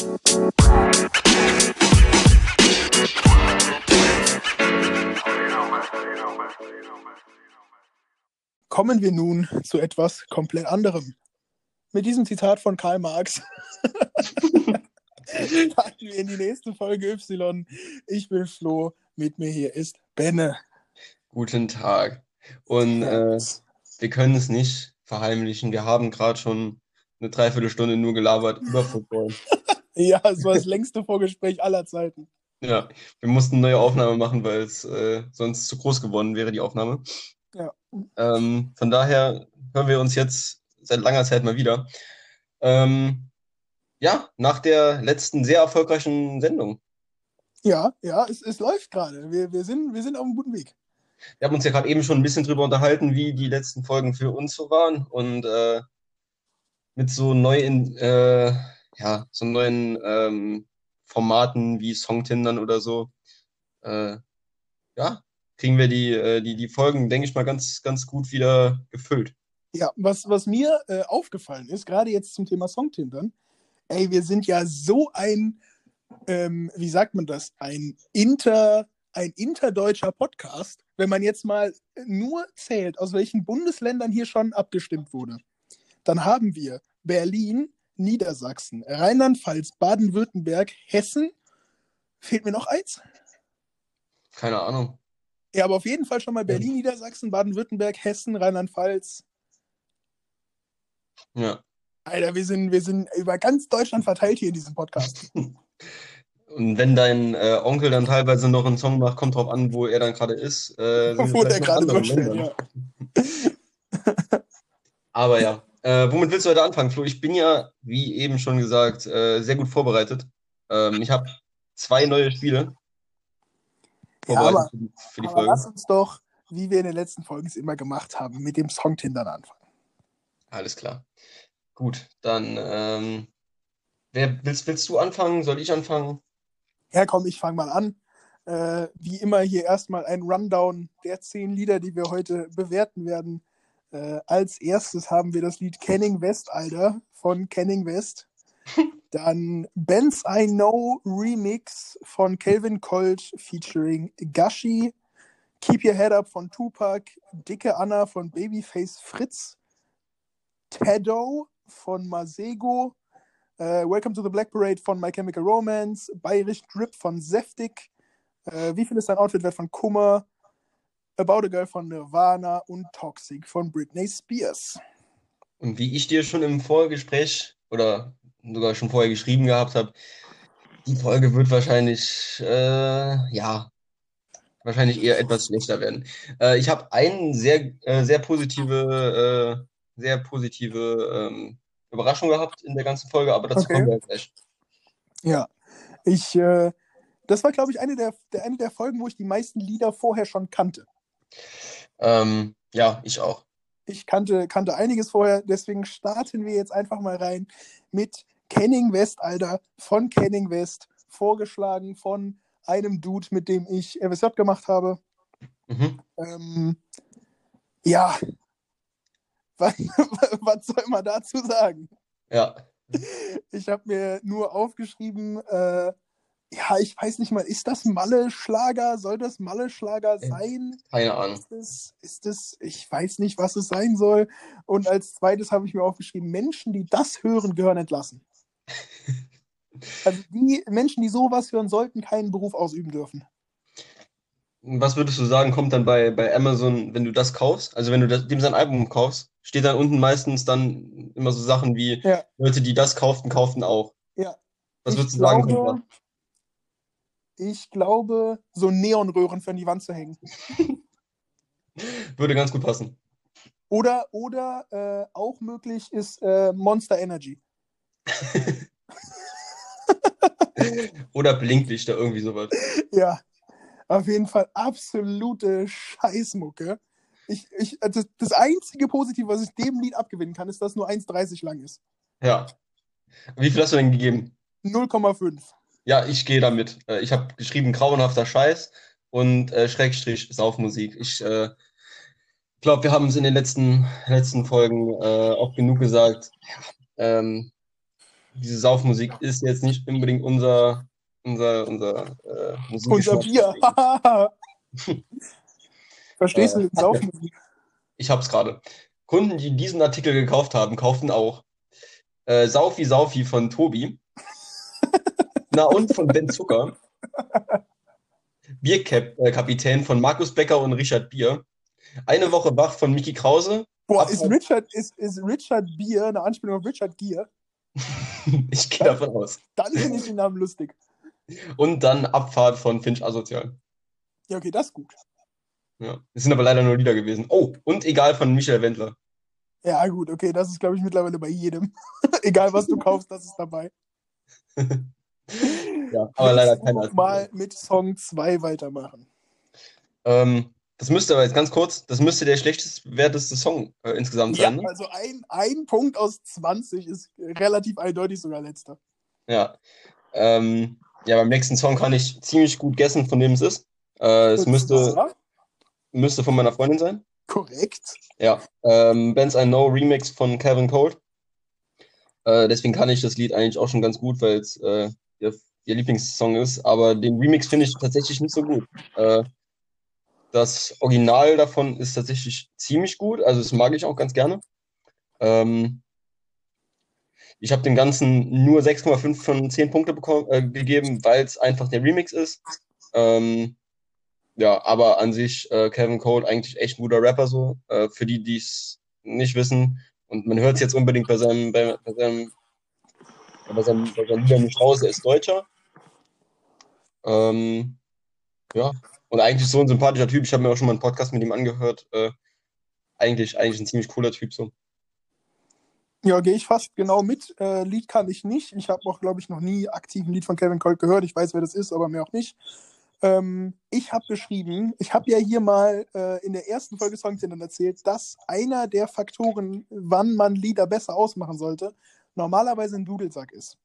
Kommen wir nun zu etwas komplett anderem. Mit diesem Zitat von Karl Marx starten wir in die nächste Folge Y. Ich bin Flo, mit mir hier ist Benne. Guten Tag. Und äh, wir können es nicht verheimlichen. Wir haben gerade schon eine Dreiviertelstunde nur gelabert über Football. ja, es war das längste Vorgespräch aller Zeiten. Ja, wir mussten eine neue Aufnahme machen, weil es äh, sonst zu groß geworden wäre, die Aufnahme. Ja. Ähm, von daher hören wir uns jetzt seit langer Zeit mal wieder. Ähm, ja, nach der letzten sehr erfolgreichen Sendung. Ja, ja, es, es läuft gerade. Wir, wir, sind, wir sind auf einem guten Weg. Wir haben uns ja gerade eben schon ein bisschen drüber unterhalten, wie die letzten Folgen für uns so waren. Und äh, mit so neuen, äh, ja, so neuen ähm, Formaten wie Songtindern oder so, äh, ja, kriegen wir die, äh, die, die Folgen, denke ich mal, ganz, ganz gut wieder gefüllt. Ja, was, was mir äh, aufgefallen ist, gerade jetzt zum Thema Songtindern, ey, wir sind ja so ein, ähm, wie sagt man das, ein inter, ein interdeutscher Podcast, wenn man jetzt mal nur zählt, aus welchen Bundesländern hier schon abgestimmt wurde. Dann haben wir Berlin, Niedersachsen, Rheinland-Pfalz, Baden-Württemberg, Hessen. Fehlt mir noch eins? Keine Ahnung. Ja, aber auf jeden Fall schon mal Berlin, Niedersachsen, Baden-Württemberg, Hessen, Rheinland-Pfalz. Ja. Alter, wir sind, wir sind über ganz Deutschland verteilt hier in diesem Podcast. Und wenn dein äh, Onkel dann teilweise noch einen Song macht, kommt drauf an, wo er dann gerade ist. Äh, wo der gerade drinsteht, ja. Aber ja, äh, womit willst du heute anfangen, Flo? Ich bin ja, wie eben schon gesagt, äh, sehr gut vorbereitet. Ähm, ich habe zwei neue Spiele ja, aber, für die, für die Folge. Lass uns doch, wie wir in den letzten Folgen es immer gemacht haben, mit dem Song Tindern anfangen. Alles klar. Gut, dann ähm, wer, willst, willst du anfangen? Soll ich anfangen? Ja, komm, ich fange mal an. Äh, wie immer hier erstmal ein Rundown der zehn Lieder, die wir heute bewerten werden. Äh, als erstes haben wir das Lied Kenning West, Alter, von Kenning West. Dann Ben's I Know Remix von Calvin Colt featuring Gashi. Keep Your Head Up von Tupac. Dicke Anna von Babyface Fritz. Teddo von Masego. Uh, Welcome to the Black Parade von My Chemical Romance, Bayerisch Drip von Seftig, uh, Wie viel ist dein Outfit wert von Kummer, About a Girl von Nirvana und Toxic von Britney Spears. Und wie ich dir schon im Vorgespräch oder sogar schon vorher geschrieben gehabt habe, die Folge wird wahrscheinlich, äh, ja, wahrscheinlich eher etwas schlechter werden. Äh, ich habe eine sehr, äh, sehr positive, äh, sehr positive ähm, Überraschung gehabt in der ganzen Folge, aber dazu okay. kommen wir gleich. Ja, ich, äh, das war, glaube ich, eine der, der, eine der Folgen, wo ich die meisten Lieder vorher schon kannte. Ähm, ja, ich auch. Ich kannte, kannte einiges vorher, deswegen starten wir jetzt einfach mal rein mit Kenning West, Alter, von Kenning West, vorgeschlagen von einem Dude, mit dem ich RWJ gemacht habe. Mhm. Ähm, ja, was, was soll man dazu sagen? Ja. Ich habe mir nur aufgeschrieben, äh, ja, ich weiß nicht mal, ist das Malle-Schlager? Soll das Malle-Schlager sein? Keine Ahnung. Ist das, ist das, ich weiß nicht, was es sein soll. Und als zweites habe ich mir aufgeschrieben, Menschen, die das hören, gehören entlassen. also die Menschen, die sowas hören, sollten keinen Beruf ausüben dürfen. Was würdest du sagen, kommt dann bei, bei Amazon, wenn du das kaufst? Also wenn du das, dem sein Album kaufst, steht dann unten meistens dann immer so Sachen wie ja. Leute, die das kauften, kauften auch. Ja. Was würdest du sagen, kommt da? Ich glaube, so Neonröhren für an die Wand zu hängen. Würde ganz gut passen. Oder, oder äh, auch möglich ist äh, Monster Energy. oder Blinklichter, irgendwie sowas. Ja, auf jeden Fall absolute Scheißmucke. Ich, ich, das, das einzige Positive, was ich dem Lied abgewinnen kann, ist, dass es nur 1,30 lang ist. Ja. Wie viel hast du denn gegeben? 0,5. Ja, ich gehe damit. Äh, ich habe geschrieben grauenhafter Scheiß und äh, Schrägstrich Saufmusik. Ich äh, glaube, wir haben es in den letzten, letzten Folgen äh, auch genug gesagt. Ja, ähm, diese Saufmusik ist jetzt nicht unbedingt unser, unser, unser äh, Unser Bier. Verstehst du Äh, Saufmusik? Ich hab's gerade. Kunden, die diesen Artikel gekauft haben, kauften auch äh, Saufi Saufi von Tobi. Na und von Ben Zucker. Bierkapitän von Markus Becker und Richard Bier. Eine Woche wach von Mickey Krause. Boah, ist Richard, ist, ist Richard Bier eine Anspielung auf Richard Gere? Ich gehe davon aus. Dann finde ich den Namen lustig. Und dann Abfahrt von Finch Asozial. Ja, okay, das ist gut. Ja. Es sind aber leider nur Lieder gewesen. Oh, und egal von Michael Wendler. Ja, gut, okay, das ist, glaube ich, mittlerweile bei jedem. Egal, was du kaufst, das ist dabei. Ja, aber leider keiner. Mal mit Song 2 weitermachen. Ähm, das müsste aber jetzt ganz kurz, das müsste der schlechtest werteste Song äh, insgesamt Ja, sein, ne? also ein, ein Punkt aus 20 ist relativ eindeutig sogar letzter. Ja. Ähm, ja, beim nächsten Song kann ich ziemlich gut guessen, von wem es ist. Äh, es müsste, müsste von meiner Freundin sein. Korrekt. Ja. Ähm, Bands I Know Remix von Kevin Cold. Äh, deswegen kann ich das Lied eigentlich auch schon ganz gut, weil es äh, ihr, ihr Lieblingssong ist. Aber den Remix finde ich tatsächlich nicht so gut. Äh, das Original davon ist tatsächlich ziemlich gut. Also das mag ich auch ganz gerne. Ähm, ich habe dem Ganzen nur 6,5 von 10 Punkte äh, gegeben, weil es einfach der Remix ist. Ähm, ja, aber an sich äh, Kevin Cole eigentlich echt ein guter Rapper so. Äh, für die, die es nicht wissen. Und man hört es jetzt unbedingt bei seinem, bei, bei seinem, bei seinem Lieder nicht raus, er ist Deutscher. Ähm, ja, und eigentlich so ein sympathischer Typ. Ich habe mir auch schon mal einen Podcast mit ihm angehört. Äh, eigentlich, eigentlich ein ziemlich cooler Typ so. Ja, gehe ich fast genau mit. Äh, Lied kann ich nicht. Ich habe auch, glaube ich, noch nie aktiv ein Lied von Kevin Colt gehört. Ich weiß, wer das ist, aber mehr auch nicht. Ähm, ich habe geschrieben, ich habe ja hier mal äh, in der ersten Folge Songzählern erzählt, dass einer der Faktoren, wann man Lieder besser ausmachen sollte, normalerweise ein Dudelsack ist.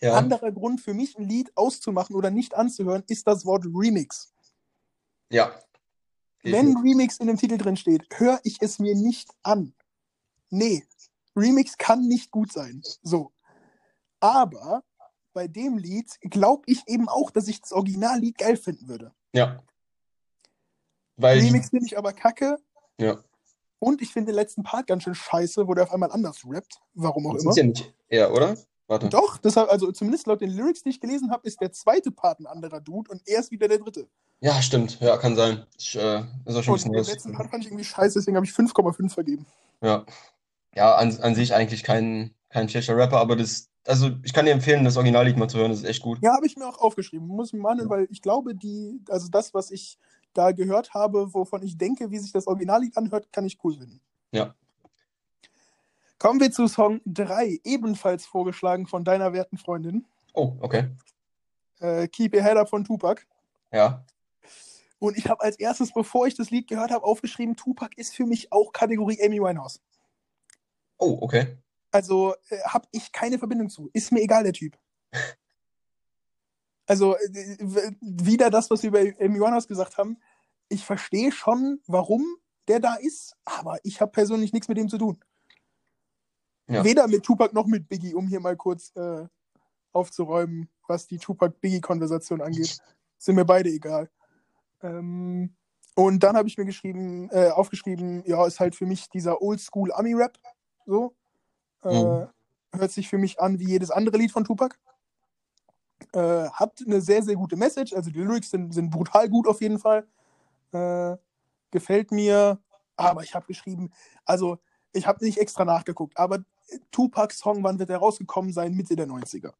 Ja, Anderer Grund für mich, ein Lied auszumachen oder nicht anzuhören, ist das Wort Remix. ja. Wenn Remix in dem Titel drin steht, höre ich es mir nicht an. Nee, Remix kann nicht gut sein. So. Aber bei dem Lied glaube ich eben auch, dass ich das Originallied geil finden würde. Ja. Weil, Remix finde ich aber kacke. ja. Und ich finde den letzten Part ganz schön scheiße, wo der auf einmal anders rappt. Warum auch Das immer. ist ja nicht er, oder? Warte. Doch, deshalb, also zumindest laut den Lyrics, die ich gelesen habe, ist der zweite Part ein anderer Dude und er ist wieder der dritte. Ja, stimmt. Ja, kann sein. Ich, äh, ist auch schon ein Und bisschen den los. letzten Part fand ich irgendwie scheiße, deswegen habe ich 5,5 vergeben. Ja. Ja, an, an sich eigentlich kein, kein schlechter Rapper, aber das, also ich kann dir empfehlen, das Originallied mal zu hören, das ist echt gut. Ja, habe ich mir auch aufgeschrieben. Muss ich mir mal anhören, weil ich glaube, die, also das, was ich da gehört habe, wovon ich denke, wie sich das Originallied anhört, kann ich cool finden. Ja. Kommen wir zu Song 3, ebenfalls vorgeschlagen von deiner werten Freundin. Oh, okay. Äh, Keep Your Head Up von Tupac. Ja. Und ich habe als erstes, bevor ich das Lied gehört habe, aufgeschrieben, Tupac ist für mich auch Kategorie Amy Winehouse. Oh, okay. Also äh, habe ich keine Verbindung zu. Ist mir egal, der Typ. Also äh, wieder das, was wir über Amy Winehouse gesagt haben. Ich verstehe schon, warum der da ist, aber ich habe persönlich nichts mit dem zu tun. Ja. Weder mit Tupac noch mit Biggie, um hier mal kurz äh, aufzuräumen, was die Tupac-Biggie-Konversation angeht. Sind mir beide egal. Ähm, und dann habe ich mir geschrieben, äh, aufgeschrieben, ja, ist halt für mich dieser Oldschool Ami-Rap. So. Äh, Mhm. Hört sich für mich an wie jedes andere Lied von Tupac. Äh, hat eine sehr, sehr gute Message. Also die Lyrics sind, sind brutal gut auf jeden Fall. Äh, gefällt mir. Aber ich habe geschrieben, also ich habe nicht extra nachgeguckt, aber Tupacs Song, wann wird er rausgekommen sein? Mitte der 90er.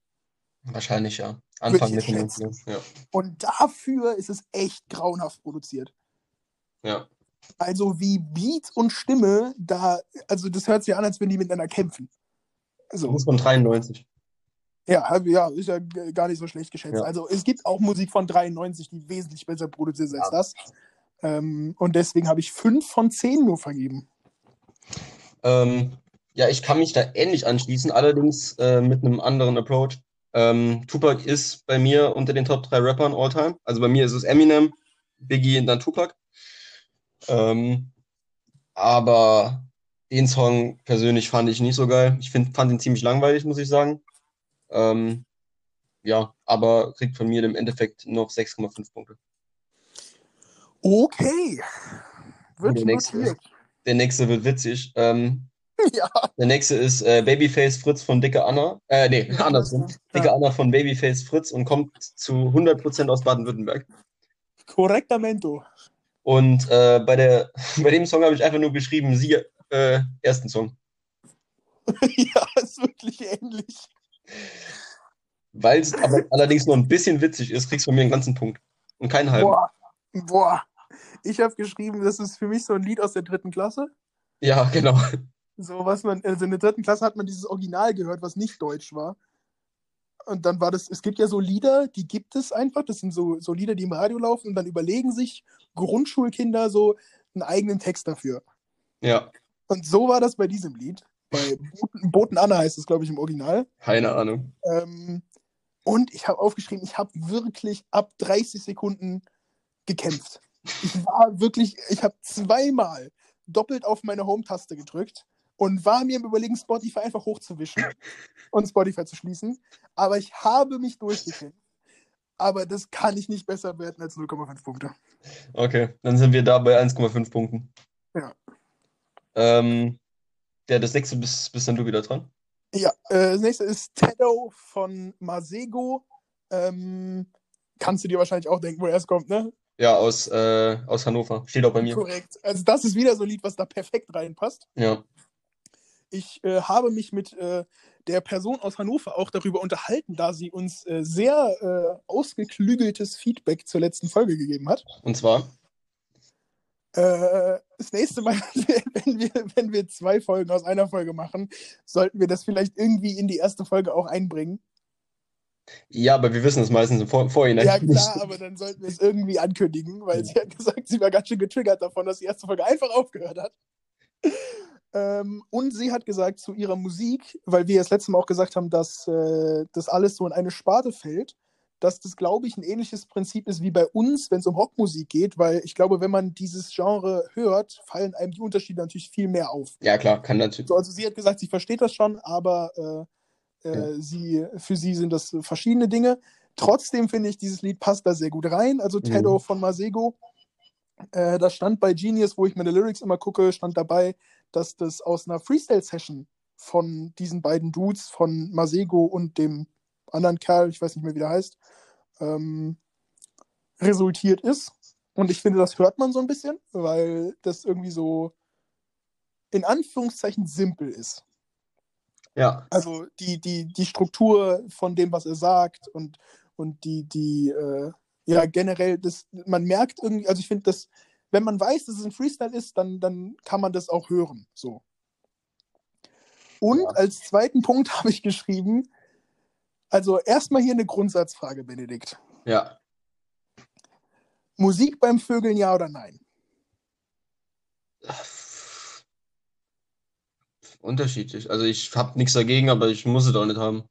Wahrscheinlich, ja. Anfang Mitte jetzt 90er. Ja. Und dafür ist es echt grauenhaft produziert. Ja. Also wie Beat und Stimme da, also das hört sich an, als wenn die miteinander kämpfen. Das So, ist von 93. ja, ja, ist ja gar nicht so schlecht geschätzt. Ja. Also es gibt auch Musik von 93, die wesentlich besser produziert ist als Ja. das. Ähm, und deswegen habe ich 5 von 10 nur vergeben. Ähm, ja, ich kann mich da ähnlich anschließen, allerdings äh, mit einem anderen Approach. Ähm, Tupac ist bei mir unter den Top 3 Rappern all time. Also bei mir ist es Eminem, Biggie und dann Tupac. Ähm, aber Den Song persönlich fand ich nicht so geil. Ich find, fand ihn ziemlich langweilig, muss ich sagen. Ähm, ja, aber kriegt von mir im Endeffekt noch 6,5 Punkte. Okay. Wird Der nächste, notiert. der nächste wird witzig. Ähm, Ja. der nächste ist äh, Babyface Fritz von Dicke Anna. Äh, nee, andersrum. Dicke Anna von Babyface Fritz und kommt zu 100% aus Baden-Württemberg. Korrektamento. Und äh, bei, der, bei dem Song habe ich einfach nur geschrieben, sie äh, ersten Song. ja, ist wirklich ähnlich. Weil es allerdings noch ein bisschen witzig ist, kriegst du von mir einen ganzen Punkt. Und keinen halben. Boah. Boah. Ich habe geschrieben, das ist für mich so ein Lied aus der dritten Klasse. Ja, genau. So, was man, also in der dritten Klasse hat man dieses Original gehört, was nicht deutsch war. Und dann war das, es gibt ja so Lieder, die gibt es einfach. Das sind so, so Lieder, die im Radio laufen und dann überlegen sich Grundschulkinder so einen eigenen Text dafür. Ja, Und so war das bei diesem Lied. Bei Boten, Boten Anna heißt es, glaube ich, im Original. keine Ahnung. Ähm, und ich habe aufgeschrieben, ich habe wirklich ab 30 Sekunden gekämpft. Ich war wirklich, ich habe zweimal doppelt auf meine Home-Taste gedrückt und war mir im Überlegen, Spotify einfach hochzuwischen und Spotify zu schließen. Aber ich habe mich durchgekämpft. Aber das kann ich nicht besser werden als 0,5 Punkte. Okay, dann sind wir da bei 1,5 Punkten. Ja. Ähm, ja, das nächste bist, bist dann du wieder dran. Ja, äh, das nächste ist Tedo von Masego. Ähm, kannst du dir wahrscheinlich auch denken, wo er es kommt, ne? Ja, aus, äh, aus Hannover. Steht auch bei mir. Korrekt. Also das ist wieder so ein Lied, was da perfekt reinpasst. Ja. Ich äh, habe mich mit äh, der Person aus Hannover auch darüber unterhalten, da sie uns äh, sehr äh, ausgeklügeltes Feedback zur letzten Folge gegeben hat. Und zwar, Äh, das nächste Mal, wenn wir, wenn wir zwei Folgen aus einer Folge machen, sollten wir das vielleicht irgendwie in die erste Folge auch einbringen. ja, aber wir wissen es meistens im Vor Vorhinein. Ja, klar, aber dann sollten wir es irgendwie ankündigen, weil sie hat gesagt, sie war ganz schön getriggert davon, dass die erste Folge einfach aufgehört hat. Ähm, und sie hat gesagt zu ihrer Musik, weil wir das letzte Mal auch gesagt haben, dass äh, das alles so in eine Sparte fällt, dass das, glaube ich, ein ähnliches Prinzip ist wie bei uns, wenn es um Rockmusik geht, weil ich glaube, wenn man dieses Genre hört, fallen einem die Unterschiede natürlich viel mehr auf. Ja, klar, kann natürlich. So, also sie hat gesagt, sie versteht das schon, aber äh, äh, Ja. sie, für sie sind das verschiedene Dinge. Trotzdem finde ich, dieses Lied passt da sehr gut rein. Also Tedo Mhm. von Masego. Äh, das stand bei Genius, wo ich meine Lyrics immer gucke, stand dabei, dass das aus einer Freestyle-Session von diesen beiden Dudes, von Masego und dem anderen Kerl, ich weiß nicht mehr, wie der heißt, ähm, resultiert ist. Und ich finde, das hört man so ein bisschen, weil das irgendwie so in Anführungszeichen simpel ist. Ja, Also die, die, die Struktur von dem, was er sagt und, und die, die, äh, ja, generell, das, man merkt irgendwie, also ich finde, dass, wenn man weiß, dass es ein Freestyle ist, dann, dann kann man das auch hören. So. Und Ja. als zweiten Punkt habe ich geschrieben, also erstmal hier eine Grundsatzfrage, Benedikt. ja. Musik beim Vögeln, ja oder nein? Unterschiedlich. Also ich habe nichts dagegen, aber ich muss es auch nicht haben.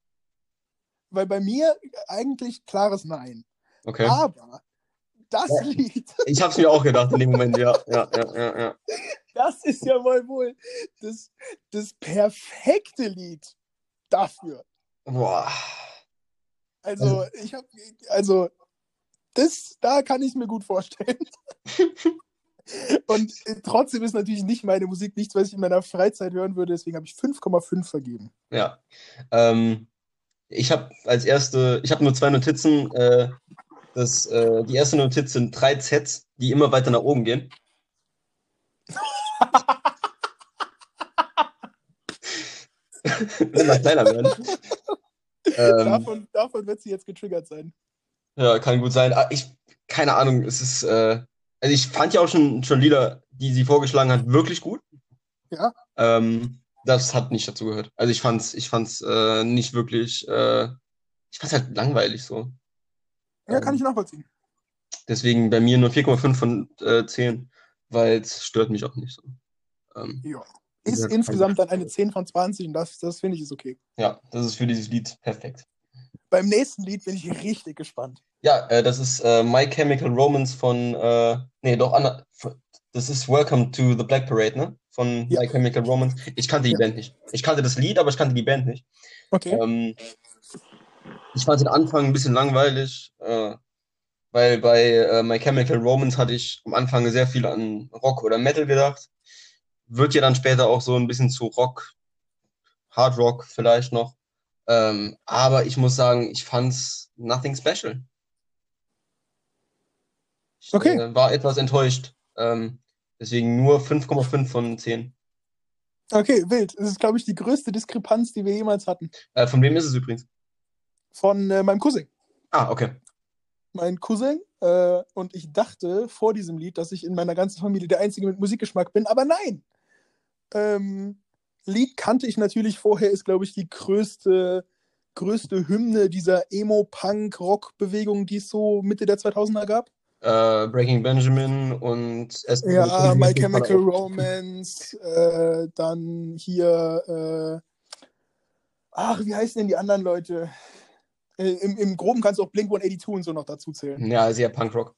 Weil bei mir eigentlich klares Nein. Okay. Aber das Ja. Lied, Ich habe es mir auch gedacht in dem Moment, ja. Ja, ja, ja, ja. das ist ja wohl wohl das, das perfekte Lied dafür. Boah. Also, ich habe, also, das, da kann ich mir gut vorstellen. Und äh, trotzdem ist natürlich nicht meine Musik nichts, was ich in meiner Freizeit hören würde, deswegen habe ich 5,5 vergeben. Ja. Ähm, ich habe als erste, ich habe nur zwei Notizen. Äh, das, äh, die erste Notiz sind drei Zs, die immer weiter nach oben gehen. immer kleiner werden. Ähm, Davon, davon wird sie jetzt getriggert sein. ja, kann gut sein. Ah, Ich, keine Ahnung, es ist, äh, also ich fand ja auch schon, schon Lieder, die sie vorgeschlagen hat, wirklich gut. Ja. Ähm, das hat nicht dazu gehört. Also ich fand's, ich fand's äh, nicht wirklich, äh, ich fand's halt langweilig so. Ja, kann ich nachvollziehen. Deswegen bei mir nur 4,5 von äh, 10, weil es stört mich auch nicht so. Ähm, Ja. Ist Ja, insgesamt dann eine 10 von 20 und das, das finde ich ist okay. ja, das ist für dieses Lied perfekt. Beim nächsten Lied bin ich richtig gespannt. Ja, äh, das ist äh, My Chemical Romance von, äh, nee, doch, Anna, das ist Welcome to the Black Parade, ne? von Ja. My Chemical Romance. Ich kannte die Ja. Band nicht. Ich kannte das Lied, aber ich kannte die Band nicht. Okay. Ähm, ich fand den Anfang ein bisschen langweilig, äh, weil bei äh, My Chemical Romance hatte ich am Anfang sehr viel an Rock oder Metal gedacht. Wird ja dann später auch so ein bisschen zu Rock, Hard Rock vielleicht noch. Ähm, aber ich muss sagen, ich fand's nothing special. Ich Okay. äh, war etwas enttäuscht. Ähm, deswegen nur 5,5 von 10. Okay, wild. Das ist, glaube ich, die größte Diskrepanz, die wir jemals hatten. Äh, von wem ist es übrigens? Von äh, meinem Cousin. Ah, okay. Mein Cousin. Äh, und ich dachte vor diesem Lied, dass ich in meiner ganzen Familie der Einzige mit Musikgeschmack bin, aber nein. Ähm, Lied kannte ich natürlich vorher, ist, glaube ich, die größte, größte Hymne dieser Emo-Punk-Rock-Bewegung, die es so Mitte der 2000er gab. Äh, Breaking Benjamin und es Ja, My Chemical Romance, äh, dann hier, äh, ach, wie heißen denn die anderen Leute? Äh, im, Im Groben kannst du auch Blink 182 und so noch dazu zählen. Ja, sehr Punkrock.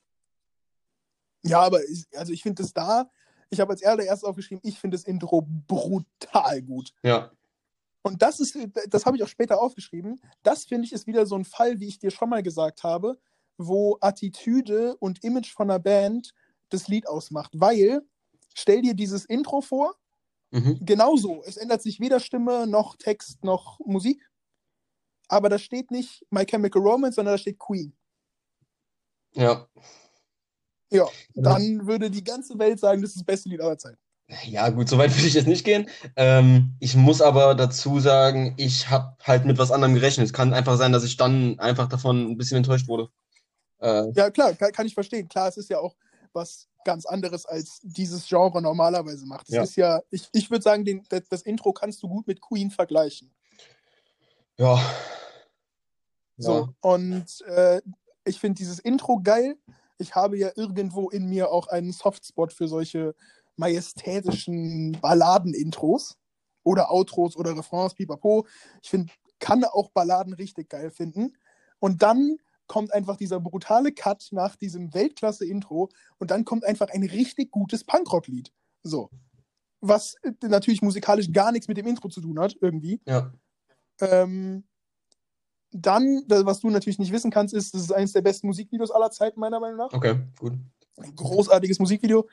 Ja, aber ich, also ich finde es da, ich habe als allererstes aufgeschrieben, ich finde das Intro brutal gut. Ja. Und das ist, das habe ich auch später aufgeschrieben, das finde ich ist wieder so ein Fall, wie ich dir schon mal gesagt habe, wo Attitüde und Image von einer Band das Lied ausmacht. Weil, stell dir dieses Intro vor, Mhm. genauso. Es ändert sich weder Stimme noch Text noch Musik. Aber da steht nicht My Chemical Romance, sondern da steht Queen. Ja. Ja, dann würde die ganze Welt sagen, das ist das beste Lied aller Zeiten. Ja, gut, so weit würde ich jetzt nicht gehen. Ähm, ich muss aber dazu sagen, ich habe halt mit was anderem gerechnet. Es kann einfach sein, dass ich dann einfach davon ein bisschen enttäuscht wurde. Äh, Ja, klar, kann, kann ich verstehen. Klar, es ist ja auch was ganz anderes, als dieses Genre normalerweise macht. Es Ja. ist ja, ich, ich würde sagen, den, das, das Intro kannst du gut mit Queen vergleichen. ja. So, und äh, ich finde dieses Intro geil. Ich habe ja irgendwo in mir auch einen Softspot für solche majestätischen Balladen-Intros oder Outros oder Refrains, pipapo. Ich finde, kann auch Balladen richtig geil finden. Und dann kommt einfach dieser brutale Cut nach diesem Weltklasse-Intro und dann kommt einfach ein richtig gutes Punkrock-Lied. So. Was äh, natürlich musikalisch gar nichts mit dem Intro zu tun hat, irgendwie. Ja. Ähm, dann, was du natürlich nicht wissen kannst, ist, das ist eines der besten Musikvideos aller Zeiten, meiner Meinung nach. Okay, gut. Ein großartiges Musikvideo.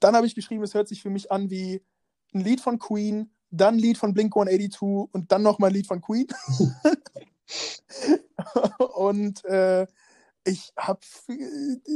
Dann habe ich geschrieben, es hört sich für mich an wie ein Lied von Queen, dann ein Lied von Blink 182 und dann nochmal ein Lied von Queen. und äh, ich habe,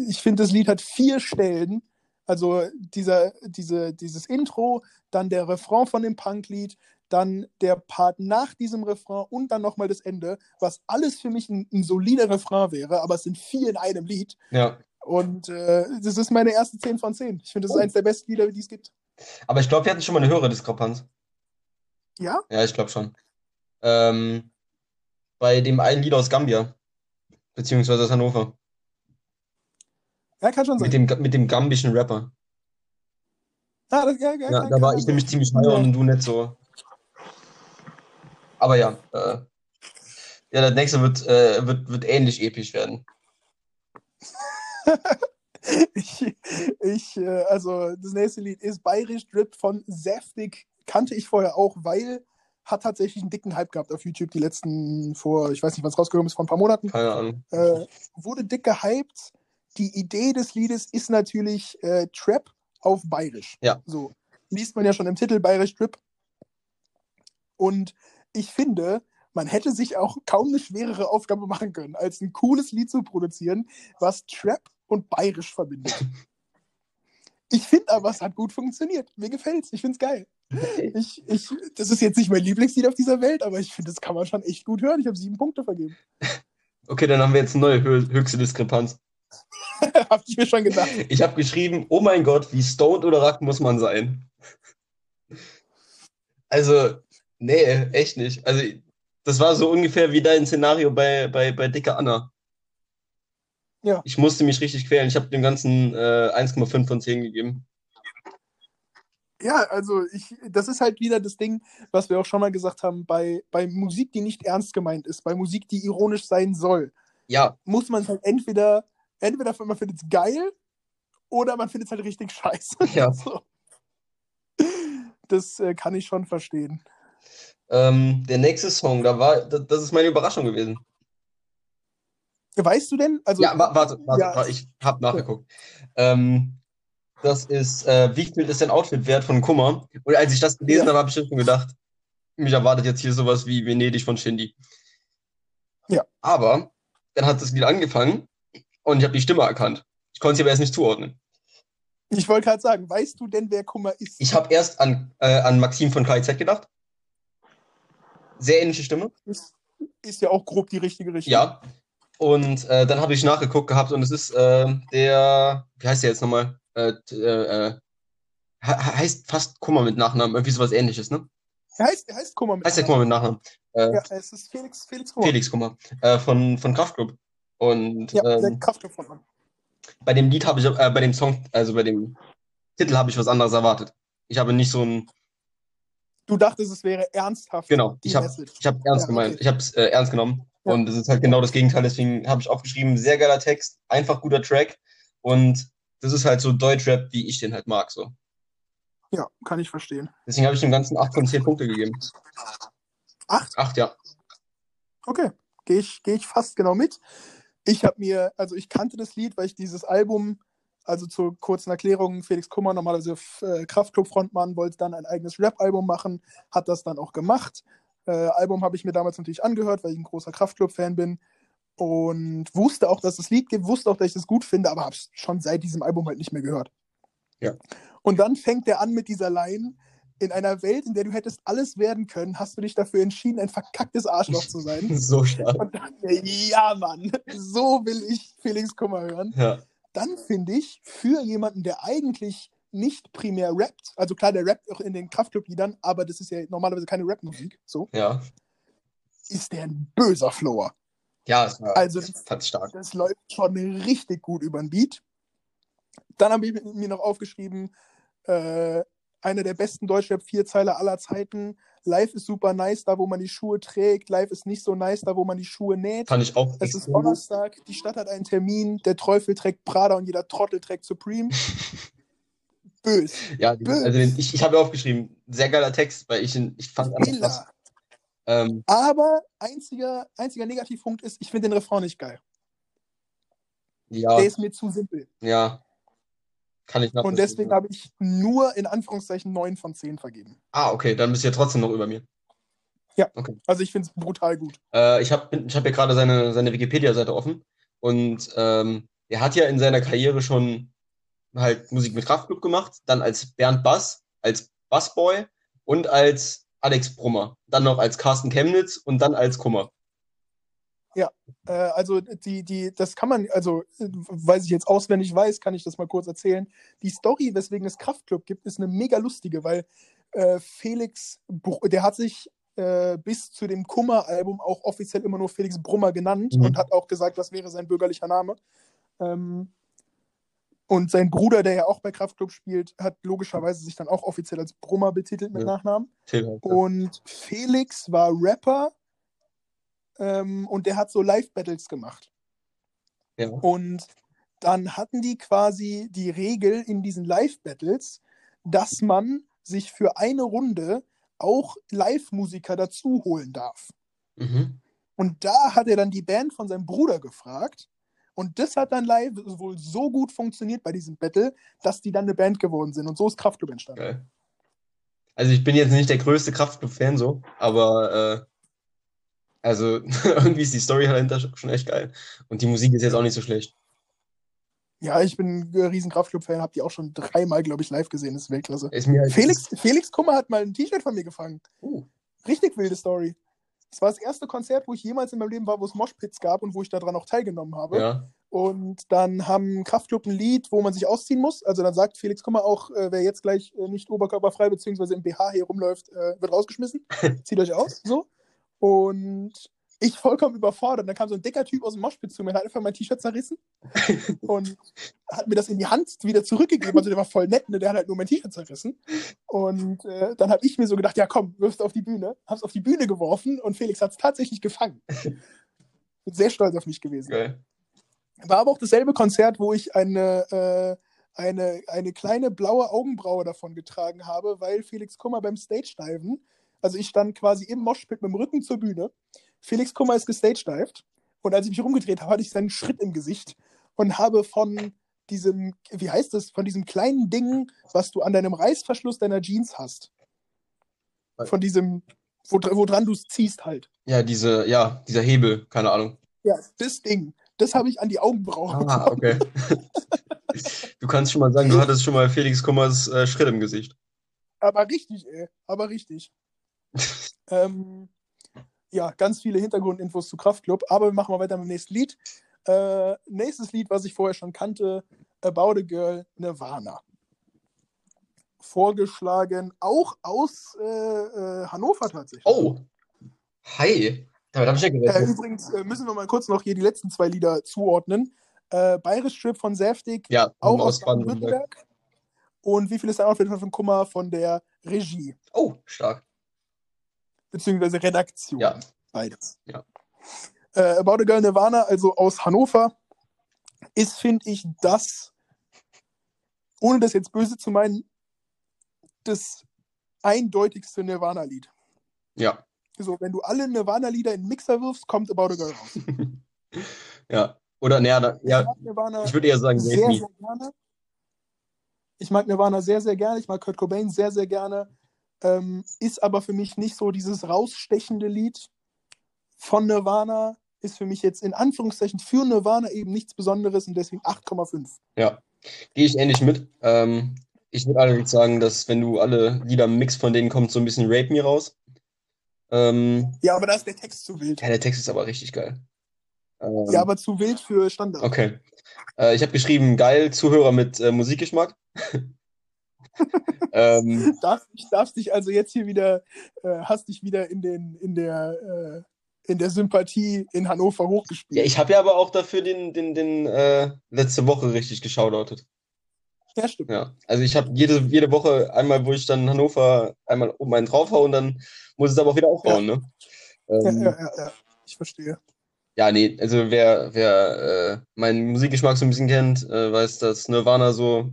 ich finde, das Lied hat vier Stellen. Also dieser, diese, dieses Intro, dann der Refrain von dem Punklied, dann der Part nach diesem Refrain und dann nochmal das Ende, was alles für mich ein, ein solider Refrain wäre, aber es sind vier in einem Lied. Ja. Und äh, das ist meine erste 10 von 10. Ich finde, das ist Oh. eines der besten Lieder, die es gibt. Aber ich glaube, wir hatten schon mal eine höhere Diskrepanz. Ja? Ja, ich glaube schon. Ähm, bei dem einen Lied aus Gambia, beziehungsweise aus Hannover, Ja, kann schon sein. mit dem, mit dem gambischen Rapper. ah, das, ja, ja, Ja, da war ich nämlich ziemlich high und du nicht so. Aber ja, äh, ja, das nächste wird, äh, wird, wird ähnlich episch werden. ich, ich, äh, also das nächste Lied ist Bayerisch Drip von Saftig. Kannte ich vorher auch, weil hat tatsächlich einen dicken Hype gehabt auf YouTube die letzten vor, ich weiß nicht, wann es rausgekommen ist, vor ein paar Monaten. Keine Ahnung. Äh, wurde dick gehypt. Die Idee des Liedes ist natürlich äh, Trap auf Bayerisch. Ja. So liest man ja schon im Titel Bayerisch Trip. Und ich finde, man hätte sich auch kaum eine schwerere Aufgabe machen können, als ein cooles Lied zu produzieren, was Trap und Bayerisch verbindet. Ich finde aber, es hat gut funktioniert. Mir gefällt's. Ich find's geil. Ich, ich, das ist jetzt nicht mein Lieblingslied auf dieser Welt, aber ich finde, das kann man schon echt gut hören. Ich habe sieben Punkte vergeben. Okay, dann haben wir jetzt eine neue hö höchste Diskrepanz. Hab ich mir schon gedacht. Ich habe geschrieben, oh mein Gott, wie stoned oder rack muss man sein? Also, nee, echt nicht. Also, das war so ungefähr wie dein Szenario bei, bei, bei Dicke Anna. Ja. Ich musste mich richtig quälen. Ich habe dem Ganzen äh, 1,5 von 10 gegeben. Ja, also ich, das ist halt wieder das Ding, was wir auch schon mal gesagt haben, bei, bei Musik, die nicht ernst gemeint ist, bei Musik, die ironisch sein soll, Ja, muss man es halt entweder, entweder man findet es geil oder man findet es halt richtig scheiße. Ja. So. das äh, kann ich schon verstehen. Ähm, der nächste Song, da war, das, das ist meine Überraschung gewesen. Weißt du denn? Also, Ja, wa- warte, warte, ja, warte ich habe nachgeguckt. Ähm, das ist, äh, wie viel ist dein Outfit wert von Kummer? Und als ich das gelesen Ja. habe, habe ich schon gedacht, mich erwartet jetzt hier sowas wie Venedig von Shindy. Ja. Aber dann hat das Lied angefangen und ich habe die Stimme erkannt. Ich konnte sie aber erst nicht zuordnen. ich wollte gerade sagen, weißt du denn, wer Kummer ist? Ich habe erst an, äh, an Maxim von KIZ gedacht. Sehr ähnliche Stimme. Ist, ist ja auch grob die richtige Richtung. Ja. Und äh, dann habe ich nachgeguckt gehabt und es ist äh, der, wie heißt der jetzt nochmal? Äh, äh, äh, he- heißt fast Kummer mit Nachnamen, irgendwie sowas ähnliches, ne? Er heißt, er heißt Kummer mit Heißt der Kummer mit Nachnamen? Äh, Ja, es ist Felix, Felix Kummer. Felix Kummer, äh, von, von Kraftklub. Und Ja, ähm, Kraftclub-Frontmann. bei dem Lied habe ich, äh, bei dem Song, also bei dem Titel habe ich was anderes erwartet. Ich habe nicht so ein, Du dachtest, es wäre ernsthaft. genau, ich habe ich hab ernst Ja, gemeint, okay. ich habe es äh, ernst genommen. Ja. Und es ist halt genau das Gegenteil, deswegen habe ich aufgeschrieben, sehr geiler Text, einfach guter Track. Und das ist halt so Deutschrap, wie ich den halt mag, so. Ja, kann ich verstehen. Deswegen habe ich dem Ganzen 8 von 10 Punkte gegeben. Acht? 8, ja. Okay, gehe ich, geh ich fast genau mit. Ich habe mir, also ich kannte das Lied, weil ich dieses Album, also zur kurzen Erklärung, Felix Kummer, normalerweise äh, Kraftclub-Frontmann, wollte dann ein eigenes Rap-Album machen, hat das dann auch gemacht. Äh, Album habe ich mir damals natürlich angehört, weil ich ein großer Kraftclub-Fan bin und wusste auch, dass es das Lied gibt, wusste auch, dass ich es gut finde, aber habe es schon seit diesem Album halt nicht mehr gehört. Ja. Und dann fängt er an mit dieser Line, in einer Welt, in der du hättest alles werden können, hast du dich dafür entschieden, ein verkacktes Arschloch zu sein. So stark. Und dann, ja, Mann, so will ich Felix Kummer hören. Ja. Dann finde ich, für jemanden, der eigentlich nicht primär rappt, also klar, der rappt auch in den Kraftclub-Liedern, aber das ist ja normalerweise keine Rap-Musik, so, Ja. ist der ein böser Flower. Ja, es war Also, fand ich stark. das läuft schon richtig gut über den Beat. Dann habe ich mir noch aufgeschrieben, äh, einer der besten Deutschrap-Vierzeiler aller Zeiten. Live ist super nice, da wo man die Schuhe trägt. Live ist nicht so nice, da wo man die Schuhe näht. Fand ich auch Es ist. Donnerstag, die Stadt hat einen Termin, der Teufel trägt Prada und jeder Trottel trägt Supreme. Bös. Ja, die- also den, ich, ich habe aufgeschrieben, sehr geiler Text, weil ich ihn, ich fand einfach krass. Ähm, Aber einziger, einziger Negativpunkt ist, ich finde den Refrain nicht geil. ja, Der ist mir zu simpel. ja. Kann ich Und deswegen habe ich nur in Anführungszeichen 9 von 10 vergeben. Ah, okay, dann bist du ja trotzdem noch über mir. Also ich finde es brutal gut. Äh, ich habe ich hab hier gerade seine, seine Wikipedia-Seite offen und ähm, er hat ja in seiner Karriere schon halt Musik mit Kraftklub gemacht, dann als Bernd Bass, als Bassboy und als Alex Brummer, dann noch als Carsten Chemnitz und dann als Kummer. Äh, also die, die, das kann man, also äh, weil ich jetzt auswendig weiß, kann ich das mal kurz erzählen. Die Story, weswegen es Kraftclub gibt, ist eine mega lustige, weil äh, Felix, der hat sich äh, bis zu dem Kummer-Album auch offiziell immer nur Felix Brummer genannt Mhm. und hat auch gesagt, das wäre sein bürgerlicher Name. Ähm, und sein Bruder, der ja auch bei Kraftclub spielt, hat logischerweise sich dann auch offiziell als Brummer betitelt mit Ja. Nachnamen. Till halt. Und Felix war Rapper ähm, und der hat so Live-Battles gemacht. Ja. Und dann hatten die quasi die Regel in diesen Live-Battles, dass man sich für eine Runde auch Live-Musiker dazu holen darf. Mhm. Und da hat er dann die Band von seinem Bruder gefragt. Und das hat dann live wohl so gut funktioniert bei diesem Battle, dass die dann eine Band geworden sind. Und so ist Kraftclub entstanden. Geil. Also ich bin jetzt nicht der größte Kraftklub-Fan so, aber äh, also irgendwie ist die Story dahinter schon echt geil. Und die Musik ist jetzt auch nicht so schlecht. Ja, ich bin ein riesen Kraftclub-Fan, habe die auch schon dreimal, glaube ich, live gesehen. Das ist Weltklasse. Ist halt Felix, Felix Kummer hat mal ein T-Shirt von mir gefangen. Uh, Richtig wilde Story. Das war das erste Konzert, wo ich jemals in meinem Leben war, wo es Moshpits gab und wo ich daran auch teilgenommen habe. ja. Und dann haben Kraftclub ein Lied, wo man sich ausziehen muss. Also dann sagt Felix Kummer auch, äh, wer jetzt gleich äh, nicht oberkörperfrei bzw. im BH hier rumläuft, äh, wird rausgeschmissen. Zieht euch aus. So. Und ich vollkommen überfordert. Dann kam so ein dicker Typ aus dem Moshpit zu mir, hat einfach mein T-Shirt zerrissen und hat mir das in die Hand wieder zurückgegeben. Also der war voll nett, ne? der hat halt nur mein T-Shirt zerrissen. Und äh, dann habe ich mir so gedacht, ja komm, wirfst auf die Bühne. Hab's auf die Bühne geworfen und Felix hat es tatsächlich gefangen. Bin sehr stolz auf mich gewesen. Geil. War aber auch dasselbe Konzert, wo ich eine, äh, eine, eine kleine blaue Augenbraue davon getragen habe, weil Felix Kummer beim Stage-Diven, also ich stand quasi im Moshpit mit dem Rücken zur Bühne, Felix Kummer ist gestagedived und als ich mich rumgedreht habe, hatte ich seinen Schritt im Gesicht und habe von diesem, wie heißt das, von diesem kleinen Ding, was du an deinem Reißverschluss deiner Jeans hast. Von diesem, wo, woran du es ziehst halt. Ja, diese, ja, dieser Hebel, keine Ahnung. Ja, das Ding. Das habe ich an die Augenbraue Ah, okay. Du kannst schon mal sagen, du hattest schon mal Felix Kummers äh, Schritt im Gesicht. Aber richtig, ey. Aber richtig. ähm, ja, ganz viele Hintergrundinfos zu Kraftklub. Aber wir machen mal weiter mit dem nächsten Lied. Äh, nächstes Lied, was ich vorher schon kannte, About a Girl, Nirvana. Vorgeschlagen, auch aus äh, äh, Hannover tatsächlich. Oh. Hi. Damit habe ich ja Äh, übrigens äh, müssen wir mal kurz noch hier die letzten zwei Lieder zuordnen. Äh, Bayerisch Strip von Säftig, Ja, auch aus. Baden-Württemberg. Und wie viel ist der Outfit von Kummer von der Regie, Oh, stark. Beziehungsweise Redaktion? Ja. Beides. Ja. Äh, About a Girl Nirvana, also aus Hannover, ist, finde ich, das, ohne das jetzt böse zu meinen, das eindeutigste Nirvana-Lied. Ja. So, wenn du alle Nirvana-Lieder in den Mixer wirfst, kommt About a Girl raus. Ja. Oder, naja, Ich ja, Nirvana ich würde eher sagen, sehr, sehr gerne. Ich mag Nirvana sehr, sehr gerne. Ich mag Kurt Cobain sehr, sehr gerne. Ähm, ist aber für mich nicht so dieses rausstechende Lied von Nirvana. Ist für mich jetzt in Anführungszeichen für Nirvana eben nichts Besonderes und deswegen 8,5. Ja. Gehe ich ähnlich mit. Ähm, ich würde allerdings sagen, dass wenn du alle Lieder Mix von denen kommt so ein bisschen Rape Me raus. Ähm, Ja, aber da ist der Text zu wild. ja, der Text ist aber richtig geil. Ähm, Ja, aber zu wild für Standard. Okay. Äh, ich habe geschrieben, geil, Zuhörer mit äh, Musikgeschmack. ähm, Darf, ich darf dich also jetzt hier wieder, äh, hast dich wieder in, den, in, der, äh, in der Sympathie in Hannover hochgespielt. ja, ich habe ja aber auch dafür den, den, den äh, letzte Woche richtig geschaudoutet. ja, stimmt. Ja. Also ich habe jede, jede Woche einmal, wo ich dann Hannover einmal oben einen draufhau und dann muss es aber auch wieder aufhauen, ne? Ja, Ähm, ja, ja, ja. Ich verstehe. Ja, nee, also wer, wer äh, meinen Musikgeschmack so ein bisschen kennt, äh, weiß, dass Nirvana so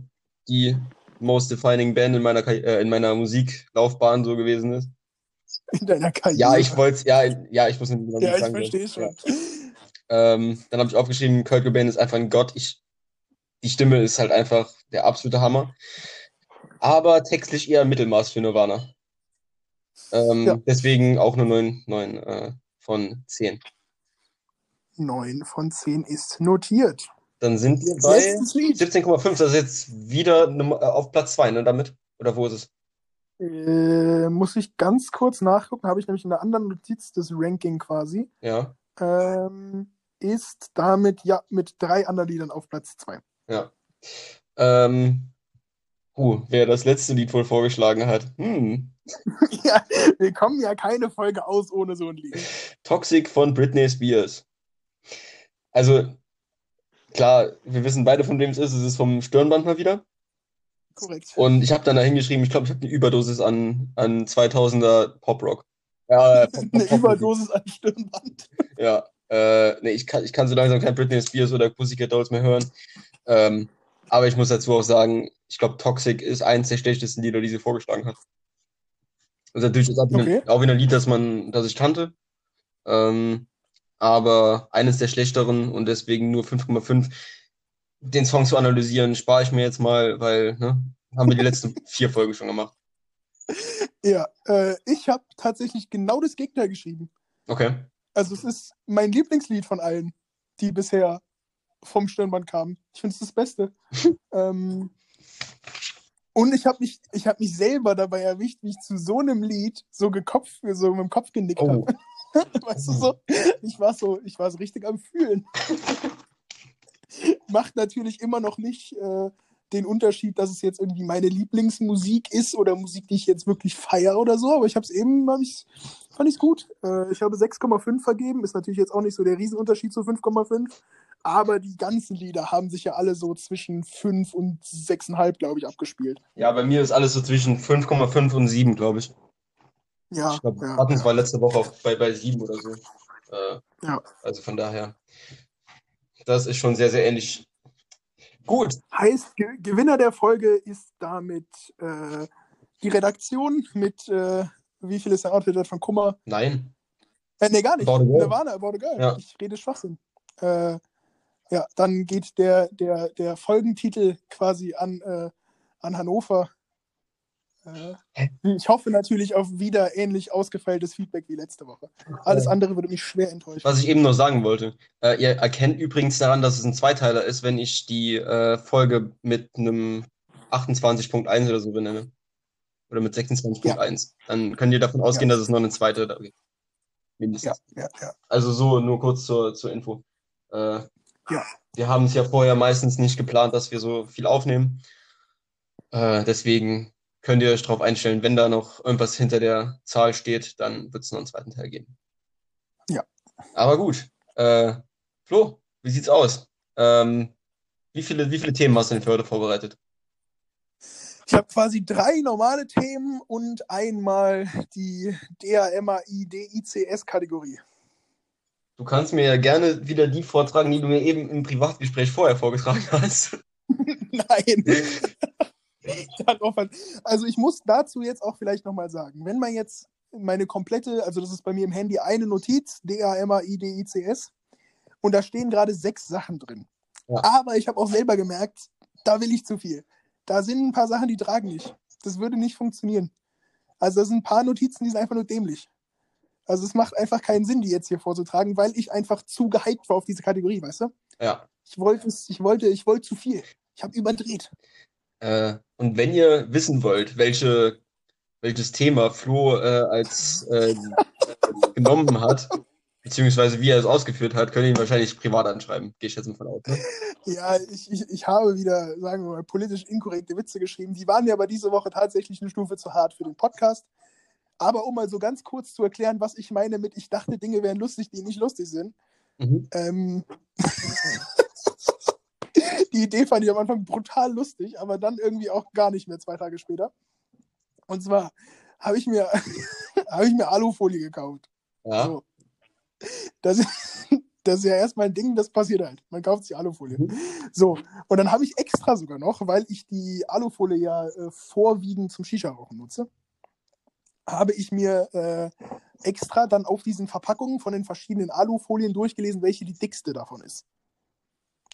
die most defining Band in meiner, äh, in meiner Musiklaufbahn so gewesen ist. In deiner Karriere. Ja, ich wollte ja, ja, ich muss nicht Ja, ich verstehe schon. Ja. Ähm, dann habe ich aufgeschrieben, Kurt Cobain ist einfach ein Gott. Ich, die Stimme ist halt einfach der absolute Hammer. Aber textlich eher Mittelmaß für Nirvana. Ähm, Ja. Deswegen auch nur 9, 9 äh, von 10. 9 von 10 ist notiert. Dann sind wir bei Letztes Lied. 17,5. Das ist jetzt wieder äh, auf Platz 2, ne, damit? Oder wo ist es? Äh, muss ich ganz kurz nachgucken, habe ich nämlich in der anderen Notiz das Ranking quasi. Ja, Ähm, ist damit ja mit drei anderen Liedern auf Platz 2. ja. Ähm, huh, wer das letzte Lied wohl vorgeschlagen hat. Hm. ja, wir kommen ja keine Folge aus ohne so ein Lied. Toxic von Britney Spears. Also, klar, wir wissen beide, von wem es ist. Es ist vom Stirnband mal wieder. Korrekt. Und ich habe dann da hingeschrieben, ich glaube, ich habe eine Überdosis an, an 2000er Poprock. Ja, äh, Pop, Eine Pop, Pop, Überdosis an Stirnband. Ja, äh, nee, ich kann, ich kann so langsam kein Britney Spears oder Pussycat Dolls mehr hören. Ähm, aber ich muss dazu auch sagen, ich glaube, Toxic ist eins der schlechtesten Lieder, die sie vorgeschlagen hat. Also natürlich ist auch wieder, Okay. auch wieder ein Lied, das man, das ich kannte. Ähm, aber eines der schlechteren und deswegen nur 5,5. Den Song zu analysieren, spare ich mir jetzt mal, weil, ne, haben wir die letzten vier Folgen schon gemacht. Ja, äh, ich habe tatsächlich genau das Gegner geschrieben. Okay. Also es ist mein Lieblingslied von allen, die bisher vom Stirnband kamen. Ich finde es das Beste. ähm, und ich habe mich, ich habe mich selber dabei erwischt, wie ich zu so einem Lied so gekopft, so mit dem Kopf genickt Oh. habe. Weißt du so? Ich war so, ich war so richtig am Fühlen. Macht natürlich immer noch nicht äh, den Unterschied, dass es jetzt irgendwie meine Lieblingsmusik ist oder Musik, die ich jetzt wirklich feiere oder so, aber ich habe es eben, hab ich's, fand ich es gut. Äh, ich habe 6,5 vergeben, ist natürlich jetzt auch nicht so der Riesenunterschied zu 5,5, aber die ganzen Lieder haben sich ja alle so zwischen 5 und 6,5, glaube ich, abgespielt. Ja, bei mir ist alles so zwischen 5,5 und 7, glaube ich. Ja, Ich glaube, ja, Buttons ja. war letzte Woche auf, bei, bei 7 oder so. Äh, Ja. Also von daher, das ist schon sehr, sehr ähnlich. Gut. Heißt, Ge Gewinner der Folge ist damit äh, die Redaktion mit, äh, wie viel ist der Outfit von Kummer? Nein. Äh, nee, gar nicht. About. Nirvana, About a Girl. Ja. Ich rede Schwachsinn. Äh, ja, dann geht der, der, der Folgentitel quasi an, äh, an Hannover. Ich hoffe natürlich auf wieder ähnlich ausgefeiltes Feedback wie letzte Woche. Alles andere würde mich schwer enttäuschen. Was ich eben noch sagen wollte. Äh, ihr erkennt übrigens daran, dass es ein Zweiteiler ist, wenn ich die äh, Folge mit einem 28.1 oder so benenne. Oder mit 26.1. Dann könnt ihr davon ausgehen, Ja. dass es noch eine zweite da gibt. Ja, Mindestens. ja, ja. Also so nur kurz zur, zur Info. Äh, Ja. Wir haben es ja vorher meistens nicht geplant, dass wir so viel aufnehmen. Äh, deswegen könnt ihr euch darauf einstellen, wenn da noch irgendwas hinter der Zahl steht, dann wird es noch einen zweiten Teil geben. Ja. Aber gut. Äh, Flo, wie sieht's aus? Ähm, wie viele, wie viele Themen hast du denn für heute vorbereitet? Ich habe quasi drei normale Themen und einmal die DAMAI DICS-Kategorie. Du kannst mir ja gerne wieder die vortragen, die du mir eben im Privatgespräch vorher vorgetragen hast. Nein. Also ich muss dazu jetzt auch vielleicht nochmal sagen, wenn man jetzt meine komplette, also das ist bei mir im Handy eine Notiz, D-A-M-A-I-D-I-C-S, und da stehen gerade sechs Sachen drin. Ja. Aber ich habe auch selber gemerkt, da will ich zu viel. Da sind ein paar Sachen, die tragen nicht. Das würde nicht funktionieren. Also da sind ein paar Notizen, die sind einfach nur dämlich. Also es macht einfach keinen Sinn, die jetzt hier vorzutragen, weil ich einfach zu gehypt war auf diese Kategorie, weißt du? Ja. Ich wollte es, ich wollte, ich wollte zu viel. Ich habe überdreht. Äh, und wenn ihr wissen wollt, welche, welches Thema Flo äh, als äh, genommen hat, beziehungsweise wie er es ausgeführt hat, könnt ihr ihn wahrscheinlich privat anschreiben. Gehe ich jetzt mal von aus. Ne? Ja, ich, ich, ich habe wieder, sagen wir mal, politisch inkorrekte Witze geschrieben. Die waren mir aber diese Woche tatsächlich eine Stufe zu hart für den Podcast. Aber um mal so ganz kurz zu erklären, was ich meine mit, ich dachte, Dinge wären lustig, die nicht lustig sind. Mhm. Ähm, die Idee fand ich am Anfang brutal lustig, aber dann irgendwie auch gar nicht mehr zwei Tage später. Und zwar habe ich mir, habe ich mir Alufolie gekauft. Ja. So. Das, das ist ja erstmal ein Ding, das passiert halt. Man kauft sich Alufolie. Mhm. So, und dann habe ich extra sogar noch, weil ich die Alufolie ja äh, vorwiegend zum Shisha-Rauchen nutze, habe ich mir äh, extra dann auf diesen Verpackungen von den verschiedenen Alufolien durchgelesen, welche die dickste davon ist.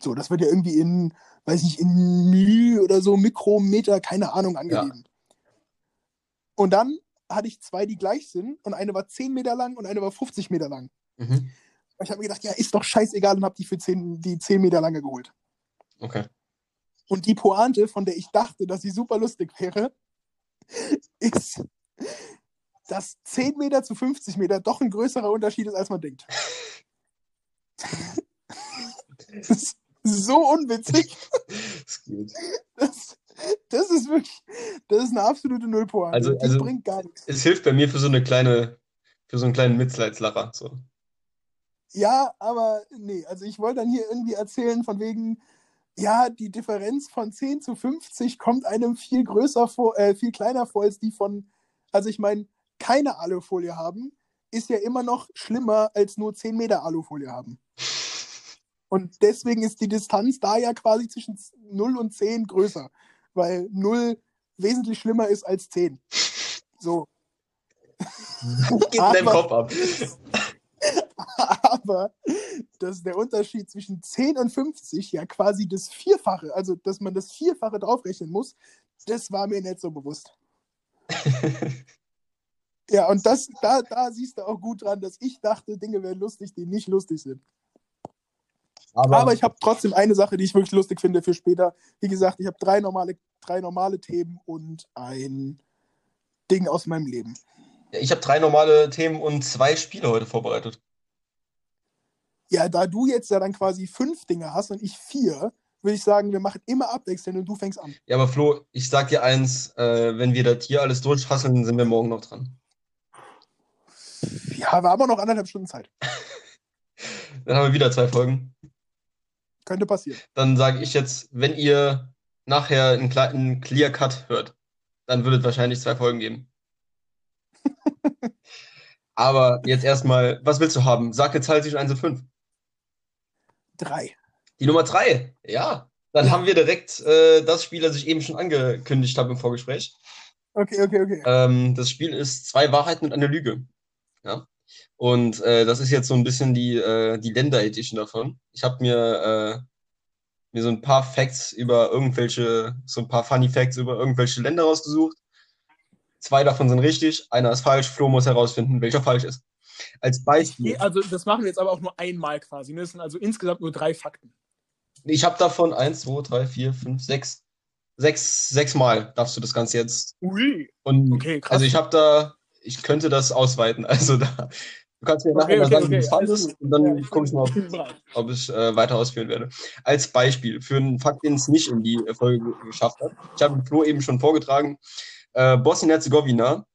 So, das wird ja irgendwie in, weiß nicht, in Mühe oder so, Mikrometer, keine Ahnung, angegeben. Und dann hatte ich zwei, die gleich sind und eine war 10 Meter lang und eine war 50 Meter lang. Mhm. Und ich habe mir gedacht, ja, ist doch scheißegal und habe die für 10, die 10 Meter lange geholt. Okay. Und die Pointe, von der ich dachte, dass sie super lustig wäre, ist, dass 10 Meter zu 50 Meter doch ein größerer Unterschied ist, als man denkt. Das so unwitzig. Ist gut. Das, das ist wirklich, das ist eine absolute Nullpointe. Also- die also- bringt gar nichts. Es hilft bei mir für so eine kleine, für so einen kleinen Mitleidslacher. So. Ja, aber nee, also ich wollte dann hier irgendwie erzählen von wegen, ja, die Differenz von 10 zu 50 kommt einem viel größer vor, äh, viel kleiner vor als die von, also ich meine, keine Alufolie haben, ist ja immer noch schlimmer als nur 10 Meter Alufolie haben. Und deswegen ist die Distanz da ja quasi zwischen 0 und 10 größer, weil 0 wesentlich schlimmer ist als 10. So. Geht Aber- Kopf ab. Aber dass der Unterschied zwischen 10 und 50 ja quasi das Vierfache, also dass man das Vierfache draufrechnen muss, das war mir nicht so bewusst. Ja, und das, da, da siehst du auch gut dran, dass ich dachte, Dinge wären lustig, die nicht lustig sind. Aber, Aber ich habe trotzdem eine Sache, die ich wirklich lustig finde für später. Wie gesagt, ich habe drei normale, drei normale Themen und ein Ding aus meinem Leben. ja, ich habe drei normale Themen und zwei Spiele heute vorbereitet. Ja, da du jetzt ja dann quasi fünf Dinge hast und ich vier, würde ich sagen, wir machen immer abwechselnd und du fängst an. Ja, aber Flo, ich sag dir eins, äh, wenn wir das hier alles durchhasseln, sind wir morgen noch dran. Ja, wir haben auch noch anderthalb Stunden Zeit. Dann haben wir wieder zwei Folgen. Könnte passieren. Dann sage ich jetzt, wenn ihr nachher einen kleinen Clear Cut hört, dann würde es wahrscheinlich zwei Folgen geben. Aber jetzt erstmal, was willst du haben? Sag eine Zahl zwischen 1 und 5. Drei. Die Nummer 3. Ja, Dann haben wir direkt äh, das Spiel, das ich eben schon angekündigt habe im Vorgespräch. Okay, okay, okay. Ähm, das Spiel ist zwei Wahrheiten und eine Lüge. Ja. Und äh, das ist jetzt so ein bisschen die, äh, die Länder-Edition davon. Ich habe mir, äh, mir so ein paar Facts über irgendwelche, so ein paar Funny Facts über irgendwelche Länder rausgesucht. Zwei davon sind richtig, einer ist falsch. Flo muss herausfinden, welcher falsch ist. Als Beispiel. Also das machen wir jetzt aber auch nur einmal quasi. Ne? Das sind also insgesamt nur drei Fakten. Ich habe davon eins, zwei, drei, vier, fünf, sechs. Sechs, sechs Mal darfst du das Ganze jetzt. Ui. Und Okay, krass. also ich habe da, ich könnte das ausweiten. Also da, du kannst mir Okay, nachher mal okay, sagen, wie du okay, es fandest und dann Ja, ich gucke ich mal, ob ich äh, weiter ausführen werde. Als Beispiel für einen Fakt, den es nicht in die äh, Folge ge- geschafft hat. Ich habe den Flo eben schon vorgetragen. Äh, Bosnien-Herzegowina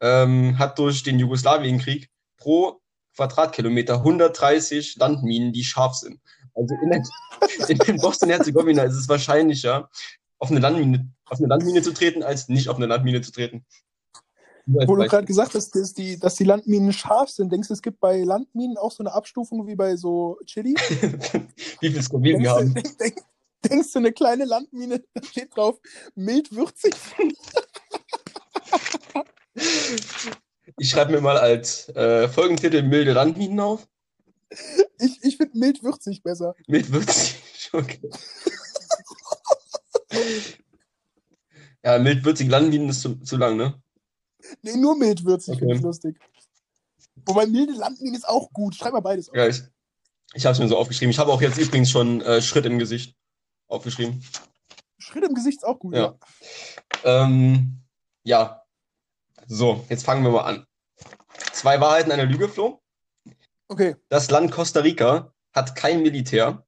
ähm, hat durch den Jugoslawienkrieg pro Quadratkilometer 130 Landminen, die scharf sind. Also in, der, in den Bosnien-Herzegowina ist es wahrscheinlicher, auf eine, Landmine, auf eine Landmine zu treten, als nicht auf eine Landmine zu treten. Wo du gerade gesagt hast, dass die, dass die Landminen scharf sind, denkst du, es gibt bei Landminen auch so eine Abstufung wie bei so Chili? Wie viel Scoville wir haben. denk, denk, denkst du, eine kleine Landmine, da steht drauf, mild würzig? Ich schreibe mir mal als äh, Folgentitel milde Landminen auf. Ich, ich finde mild würzig besser. Mit würzig. Okay. Ja, mild würzig Landminen ist zu, zu lang, ne? Nee, nur mild würzig Okay. finde ich lustig. Wobei milde Landmine ist auch gut. Schreib mal beides auf. Ja, ich, ich habe es mir so aufgeschrieben. Ich habe auch jetzt übrigens schon äh, Schritt im Gesicht aufgeschrieben. Schritt im Gesicht ist auch gut. Ja. Ähm, ja. So, jetzt fangen wir mal an. Zwei Wahrheiten, eine Lüge, Flo. Okay, Das Land Costa Rica hat kein Militär.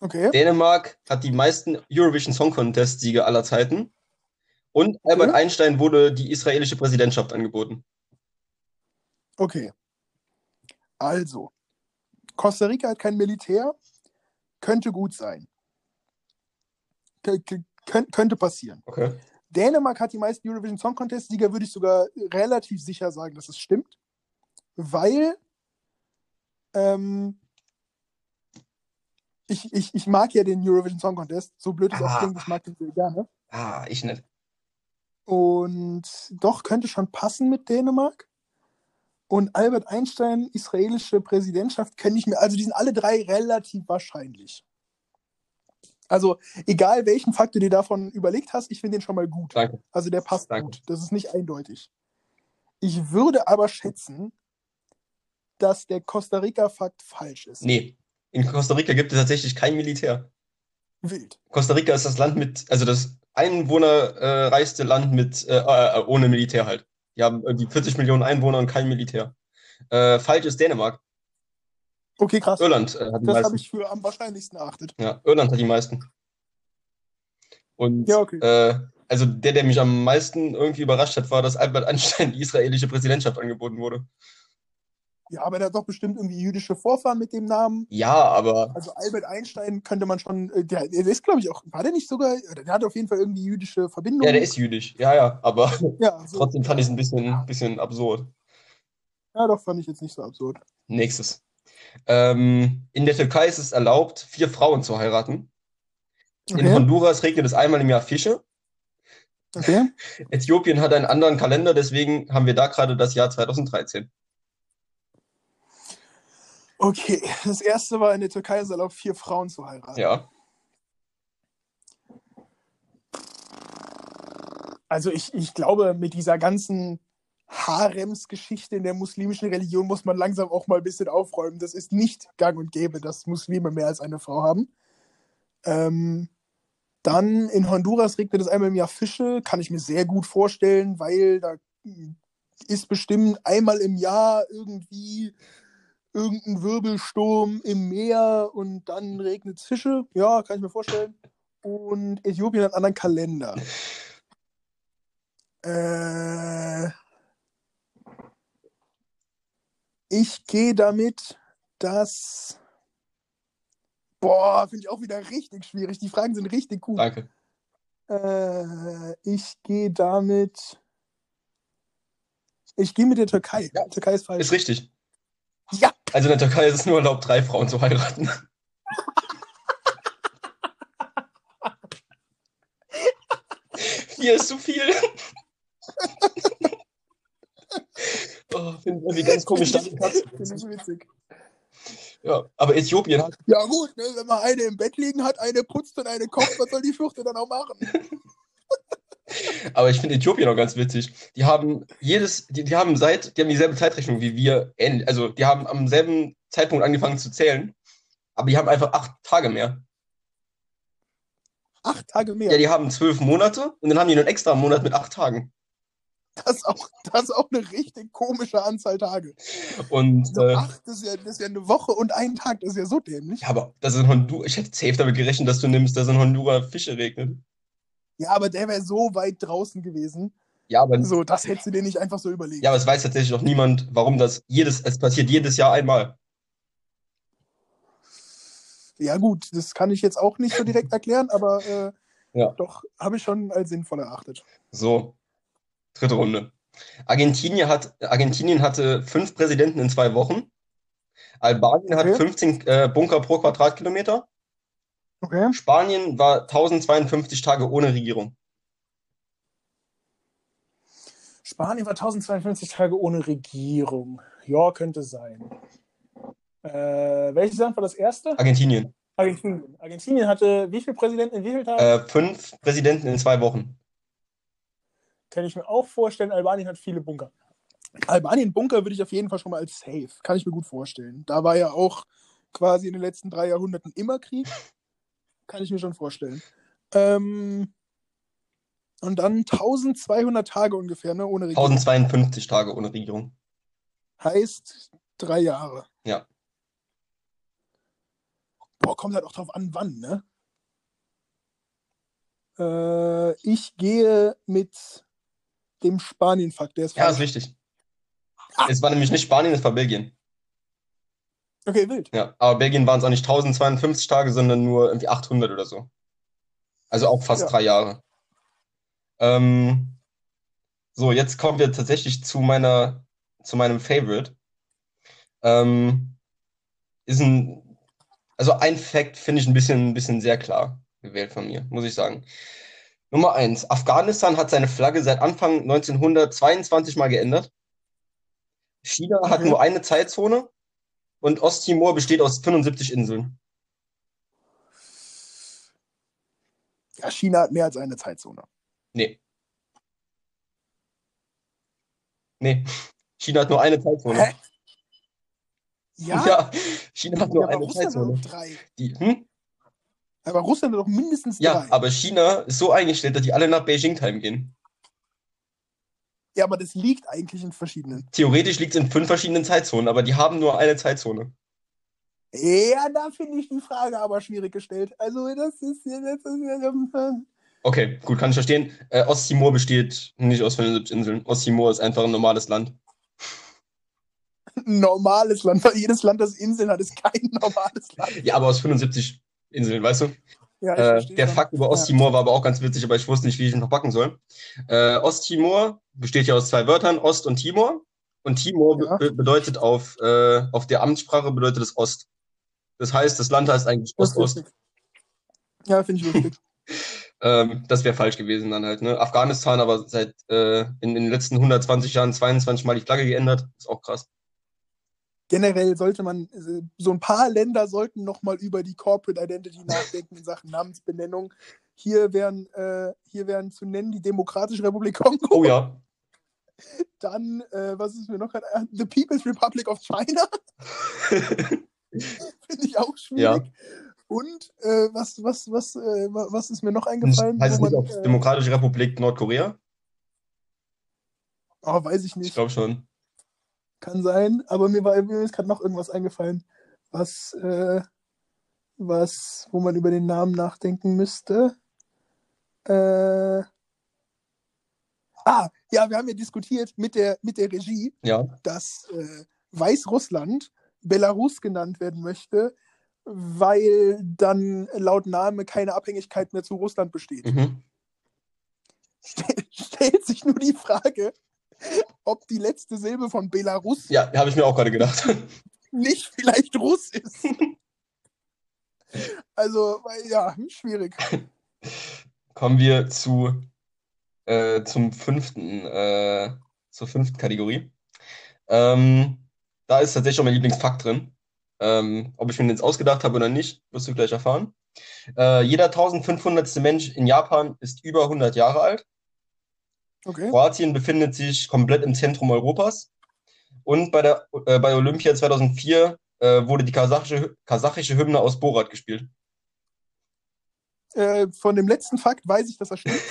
okay. Dänemark hat die meisten Eurovision Song Contest Siege aller Zeiten. Und Albert Okay. Einstein wurde die israelische Präsidentschaft angeboten. Okay. Also, Costa Rica hat kein Militär. Könnte gut sein. Kö- kö- könnt- könnte passieren. Okay. Dänemark hat die meisten Eurovision Song Contest-Sieger, würde ich sogar relativ sicher sagen, dass es stimmt. Weil ähm, ich, ich, ich mag ja den Eurovision Song Contest. So blöd es auch Ah. klingt, ich mag den sehr gerne. Ah, ich nicht. Und doch könnte schon passen mit Dänemark. Und Albert Einstein, israelische Präsidentschaft, kenne ich mir. Also die sind alle drei relativ wahrscheinlich. Also egal welchen Fakt du dir davon überlegt hast, ich finde den schon mal gut. Danke. Also der passt Danke. gut. Das ist nicht eindeutig. Ich würde aber schätzen, dass der Costa Rica-Fakt falsch ist. Nee. In Costa Rica gibt es tatsächlich kein Militär. Wild. Costa Rica ist das Land mit, also das einwohnerreichste Land mit, äh, äh, ohne Militär halt. Die haben irgendwie 40 Millionen Einwohner und kein Militär. Äh, falsch ist Dänemark. Okay, krass. Irland äh, hat die Das habe meisten. ich für am wahrscheinlichsten erachtet. Ja, Irland hat die meisten. Und Ja, okay. äh, also der, der mich am meisten irgendwie überrascht hat, war, dass Albert Einstein die israelische Präsidentschaft angeboten wurde. Ja, aber der hat doch bestimmt irgendwie jüdische Vorfahren mit dem Namen. Ja, aber Also Albert Einstein könnte man schon, äh, der, der ist, glaube ich, auch, war der nicht sogar, der hat auf jeden Fall irgendwie jüdische Verbindungen. ja, der ist jüdisch. Ja, ja, aber Ja, so, trotzdem fand ich es ein bisschen, bisschen absurd. ja, doch, fand ich jetzt nicht so absurd. Nächstes. Ähm, in der Türkei ist es erlaubt, vier Frauen zu heiraten. In Okay, Honduras regnet es einmal im Jahr Fische. okay. Äthiopien hat einen anderen Kalender, deswegen haben wir da gerade das Jahr 2013. Okay, das erste war in der Türkei ist erlaubt, vier Frauen zu heiraten. Ja. Also ich, ich glaube, mit dieser ganzen Haremsgeschichte in der muslimischen Religion muss man langsam auch mal ein bisschen aufräumen. Das ist nicht gang und gäbe, dass Muslime mehr als eine Frau haben. Ähm, dann in Honduras regnet es einmal im Jahr Fische, kann ich mir sehr gut vorstellen, weil da ist bestimmt einmal im Jahr irgendwie irgendein Wirbelsturm im Meer und dann regnet es Fische. Ja, kann ich mir vorstellen. Und Äthiopien hat einen anderen Kalender. Äh, ich gehe damit, dass. Boah, finde ich auch wieder richtig schwierig. Die Fragen sind richtig gut. Danke. Äh, ich gehe damit. Ich gehe mit der Türkei. Ja. Türkei ist falsch. Ist richtig. Also in der Türkei ist es nur erlaubt, drei Frauen zu heiraten. Vier ist zu viel. oh, Finde ich ganz komisch. Finde ich witzig. Ja, aber Äthiopien hat. Ja, gut, ne, wenn man eine im Bett liegen hat, eine putzt und eine kocht, was soll die Fürchte dann auch machen? Aber ich finde Äthiopien auch ganz witzig. Die haben jedes, die, die haben seit, die haben dieselbe Zeitrechnung wie wir, also die haben am selben Zeitpunkt angefangen zu zählen, aber die haben einfach acht Tage mehr. Acht Tage mehr? Ja, die haben zwölf Monate und dann haben die noch einen extra Monat mit acht Tagen. Das ist auch, das ist auch eine richtig komische Anzahl Tage. Und So äh, acht, das ist, ja, das ist ja eine Woche und ein Tag, das ist ja so dämlich. ja, aber das in Honduras, ich hätte safe damit gerechnet, dass du nimmst, dass in Honduras Fische regnet. Ja, aber der wäre so weit draußen gewesen. Ja, aber, So, das hättest du dir nicht einfach so überlegt. ja, aber es weiß tatsächlich noch niemand, warum das jedes, es passiert jedes Jahr einmal. Ja, gut, das kann ich jetzt auch nicht so direkt erklären, aber äh, Ja. doch habe ich schon als sinnvoll erachtet. So, dritte Runde. Argentinien, hat, Argentinien hatte fünf Präsidenten in zwei Wochen. Albanien hat Okay. 15 äh, Bunker pro Quadratkilometer. Okay. Spanien war 1052 Tage ohne Regierung. Spanien war 1052 Tage ohne Regierung. Ja, könnte sein. Äh, welches Land war das erste? Argentinien. Argentinien. Argentinien hatte wie viele Präsidenten in wie vielen Tagen? Äh, fünf Präsidenten in zwei Wochen. Kann ich mir auch vorstellen. Albanien hat viele Bunker. Albanien Bunker würde ich auf jeden Fall schon mal als safe. Kann ich mir gut vorstellen. Da war ja auch quasi in den letzten drei Jahrhunderten immer Krieg. Kann ich mir schon vorstellen. Ähm, und dann 1200 Tage ungefähr, ne, ohne Regierung. 1052 Tage ohne Regierung. Heißt drei Jahre. Ja. Boah, kommt halt auch drauf an, wann, ne? Äh, ich gehe mit dem Spanien-Fakt. Ja, ist richtig. Es war nämlich nicht Spanien, es war Belgien. Okay, wild. Ja, aber Belgien waren es auch nicht 1052 Tage, sondern nur irgendwie 800 oder so. Also auch fast Ja. drei Jahre. Ähm, so, jetzt kommen wir tatsächlich zu meiner, zu meinem Favorite. Ähm, ist ein, also ein Fact finde ich ein bisschen, ein bisschen sehr klar gewählt von mir, muss ich sagen. Nummer eins, Afghanistan hat seine Flagge seit Anfang 1922 mal geändert. China hat Okay. nur eine Zeitzone und Osttimor besteht aus 75 Inseln. Ja, China hat mehr als eine Zeitzone. Nee. Nee. China hat nur eine Zeitzone. Hä? Ja, Ja, China hat Ja, nur aber eine Russland Zeitzone. drei. Die, hm? Aber Russland hat doch mindestens Ja, drei. aber China ist so eingestellt, dass die alle nach Beijing-Time gehen. Ja, aber das liegt eigentlich in verschiedenen. Theoretisch liegt es in fünf verschiedenen Zeitzonen, aber die haben nur eine Zeitzone. Ja, da finde ich die Frage aber schwierig gestellt. Also, das ist ja. Das ist ja Okay, gut, kann ich verstehen. Äh, Osttimor besteht nicht aus 75 Inseln. Osttimor ist einfach ein normales Land. ein normales Land, weil jedes Land, das Inseln hat, ist kein normales Land. Ja, aber aus 75 Inseln, weißt du? Ja, Äh, der. Fakt über Ja. Osttimor war aber auch ganz witzig, aber ich wusste nicht, wie ich ihn verpacken soll. Äh, Osttimor besteht ja aus zwei Wörtern, Ost und Timor. Und Timor Ja. be bedeutet auf, äh, auf der Amtssprache bedeutet es Ost. Das heißt, das Land heißt eigentlich Ost-Ost. Ja, finde ich lustig. Ähm, das wäre falsch gewesen dann halt. Ne? Afghanistan aber seit äh, in, in den letzten 120 Jahren 22 Mal die Flagge geändert. Ist auch krass. Generell sollte man, äh, so ein paar Länder sollten nochmal über die Corporate Identity nachdenken in Sachen Namensbenennung. Hier wären, äh, hier wären zu nennen die Demokratische Republik Kongo. Oh ja. Dann, äh, was ist mir noch gerade? äh, The People's Republic of China. Finde ich auch schwierig. Und äh, was, was, was, äh, wa- was ist mir noch eingefallen? heißt nicht man, äh, Demokratische Republik Nordkorea? oh, weiß ich Ich nicht. glaube schon. Kann sein, aber mir, war, mir ist gerade noch irgendwas eingefallen, was, äh, was, wo man über den Namen nachdenken müsste. Äh, ah, ja, wir haben ja diskutiert mit der, mit der Regie, Ja. dass äh, Weißrussland Belarus genannt werden möchte, weil dann laut Name keine Abhängigkeit mehr zu Russland besteht. Mhm. Stel- stellt sich nur die Frage, ob die letzte Silbe von Belarus Ja, habe ich mir auch gerade gedacht. nicht vielleicht Russ ist. Also, ja, schwierig. Kommen wir zu äh, zum fünften, äh, zur fünften Kategorie. Ähm, da ist tatsächlich auch mein Lieblingsfakt drin. Ähm, ob ich mir den jetzt ausgedacht habe oder nicht, wirst du gleich erfahren. Äh, jeder 1500. Mensch in Japan ist über 100 Jahre alt. Okay. Kroatien befindet sich komplett im Zentrum Europas. Und bei, der, äh, bei Olympia 2004 äh, wurde die kasachische, kasachische Hymne aus Borat gespielt. Äh, von dem letzten Fakt weiß ich, dass er stimmt.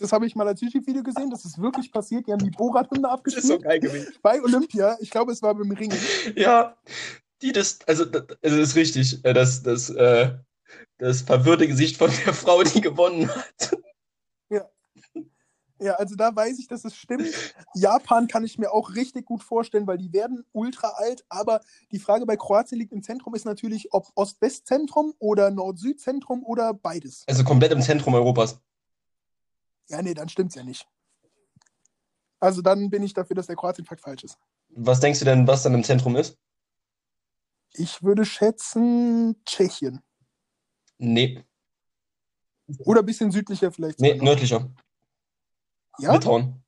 Das habe ich mal als YouTube-Video gesehen. Das ist wirklich passiert. Die haben die Borat-Hymne Das abgespielt. ist so geil gewesen. Bei Olympia. Ich glaube, es war beim Ringen. Ja, die das, also das, also das ist richtig. äh, Das, das, äh, das verwirrte Gesicht von der Frau, die gewonnen hat. Ja, also da weiß ich, dass es stimmt. Japan kann ich mir auch richtig gut vorstellen, weil die werden ultra alt. Aber die Frage bei Kroatien liegt im Zentrum ist natürlich, ob Ost-West-Zentrum oder Nord-Süd-Zentrum oder beides. Also komplett im Zentrum Europas. Ja, nee, dann stimmt's ja nicht. Also dann bin ich dafür, dass der Kroatien-Fakt falsch ist. Was denkst du denn, was dann im Zentrum ist? Ich würde schätzen Tschechien. Nee, Oder ein bisschen südlicher vielleicht. nee, nördlicher. Ja? Litauen.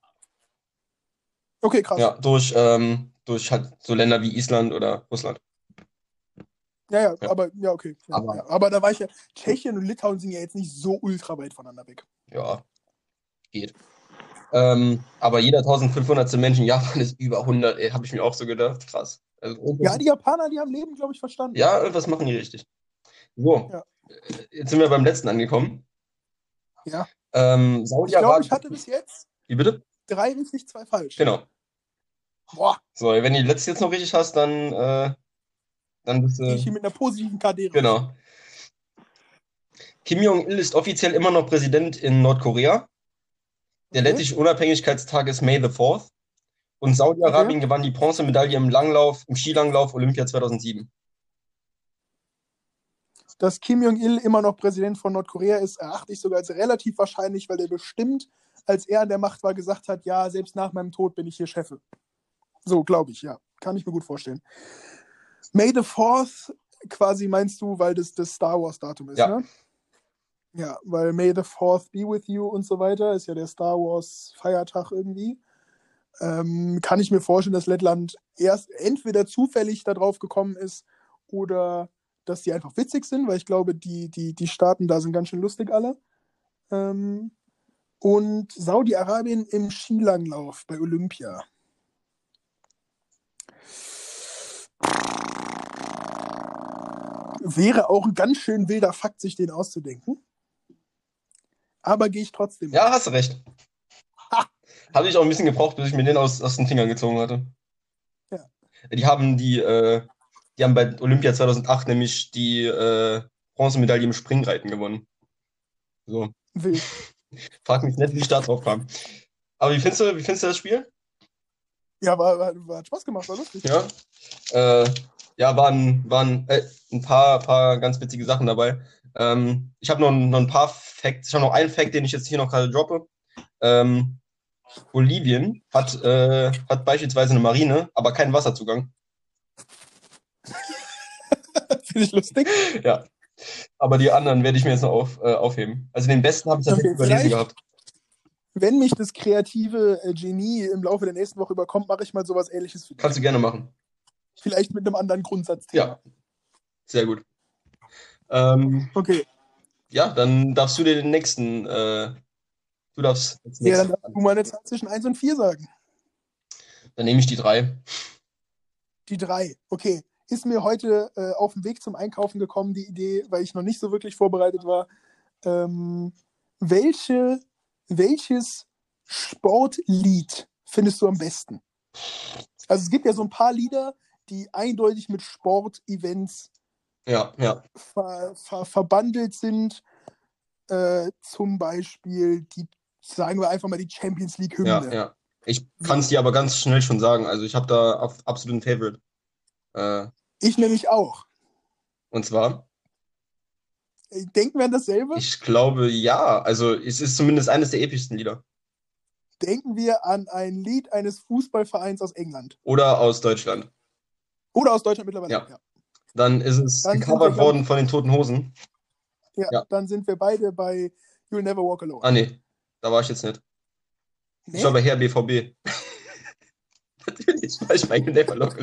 Okay, krass. Ja, durch, ähm, durch halt so Länder wie Island oder Russland. Ja, ja, Ja. aber ja, okay. Ja, Aber- ja. aber da war ich ja, Tschechien und Litauen sind ja jetzt nicht so ultra weit voneinander weg. Ja, geht. Ähm, aber jeder 1500. Mensch in Japan ist über 100, ey, habe ich mir auch so gedacht. Krass. Also, Ja, die Japaner, die haben Leben, glaube ich, verstanden. Ja, irgendwas machen die richtig. So, jetzt sind wir beim letzten angekommen. Ja. Ähm, Ich glaube, ich hatte bis jetzt Wie bitte? drei richtig, zwei falsch. Genau. Boah, So, wenn du die letzte jetzt noch richtig hast, dann, äh, dann bist gehe ich hier du. mit einer positiven KD. Genau. Kim Jong-il ist offiziell immer noch Präsident in Nordkorea. Der Okay. lettische Unabhängigkeitstag ist May the 4th. Und Saudi-Arabien gewann die Bronzemedaille im Langlauf, im Skilanglauf Olympia 2007. Dass Kim Jong-il immer noch Präsident von Nordkorea ist, erachte ich sogar als relativ wahrscheinlich, weil der bestimmt, als er an der Macht war, gesagt hat, ja, selbst nach meinem Tod bin ich hier Chefe. So, glaube ich, ja. Kann ich mir gut vorstellen. May the 4th, quasi meinst du, weil das das Star Wars-Datum ist, Ja. ne? Ja, weil May the 4th be with you und so weiter, ist ja der Star Wars-Feiertag irgendwie. Ähm, kann ich mir vorstellen, dass Lettland erst entweder zufällig darauf gekommen ist oder dass die einfach witzig sind, weil ich glaube, die, die, die Staaten da sind ganz schön lustig alle. Ähm, und Saudi-Arabien im Skilanglauf bei Olympia. Wäre auch ein ganz schön wilder Fakt, sich den auszudenken. Aber gehe ich trotzdem. Ja, hast du recht. Habe ich auch ein bisschen gebraucht, bis ich mir den aus, aus den Fingern gezogen hatte. Ja. Die haben die, äh, die haben bei Olympia 2008 nämlich die äh, Bronzemedaille im Springreiten gewonnen. So, Wild. frag mich nicht, wie ich da drauf kam. Aber wie findest du, wie findest du das Spiel? Ja, war, war, war, hat Spaß gemacht, war lustig. Ja, äh, ja, waren, waren äh, ein paar, paar ganz witzige Sachen dabei. Ähm, ich habe noch, noch ein paar Facts, ich habe noch einen Fact, den ich jetzt hier noch gerade droppe. Ähm, Bolivien hat, äh, hat beispielsweise eine Marine, aber keinen Wasserzugang. Finde ich lustig. Ja. Aber die anderen werde ich mir jetzt noch auf, äh, aufheben. Also den besten habe ich tatsächlich Okay, überlesen gehabt. Wenn mich das kreative äh, Genie im Laufe der nächsten Woche überkommt, mache ich mal sowas ähnliches für dich. Kannst du gerne machen. Vielleicht mit einem anderen Grundsatzthema. Ja. Sehr gut. Ähm, Okay. ja, dann darfst du dir den nächsten, äh, du darfst Ja, dann darfst du mal eine Zahl zwischen 1 und 4 sagen. Dann nehme ich die drei. Die 3. Okay. Ist mir heute äh, auf dem Weg zum Einkaufen gekommen, die Idee, weil ich noch nicht so wirklich vorbereitet war. Ähm, welche, welches Sportlied findest du am besten? Also es gibt ja so ein paar Lieder, die eindeutig mit Sportevents Ja, ja. ver, ver, verbandelt sind. Äh, zum Beispiel die, sagen wir einfach mal, die Champions Ja, League-Hymne. ja. Ich kann es dir aber ganz schnell schon sagen. Also ich habe da ab- absoluten Favorite. Äh, Ich nämlich auch. und zwar, Äh, Denken wir an dasselbe? ich glaube, ja. Also es ist zumindest eines der epischsten Lieder. Denken wir an ein Lied eines Fußballvereins aus England. Oder aus Deutschland. Oder aus Deutschland mittlerweile. Ja. Ja. Dann ist es Dann sind gecovert wir, worden von den Toten Hosen. Ja, Ja. Dann sind wir beide bei You'll Never Walk Alone. Ah, nee. Da war ich jetzt nicht. Nee? Ich war bei Herr BVB. Natürlich war ich bei Never Lock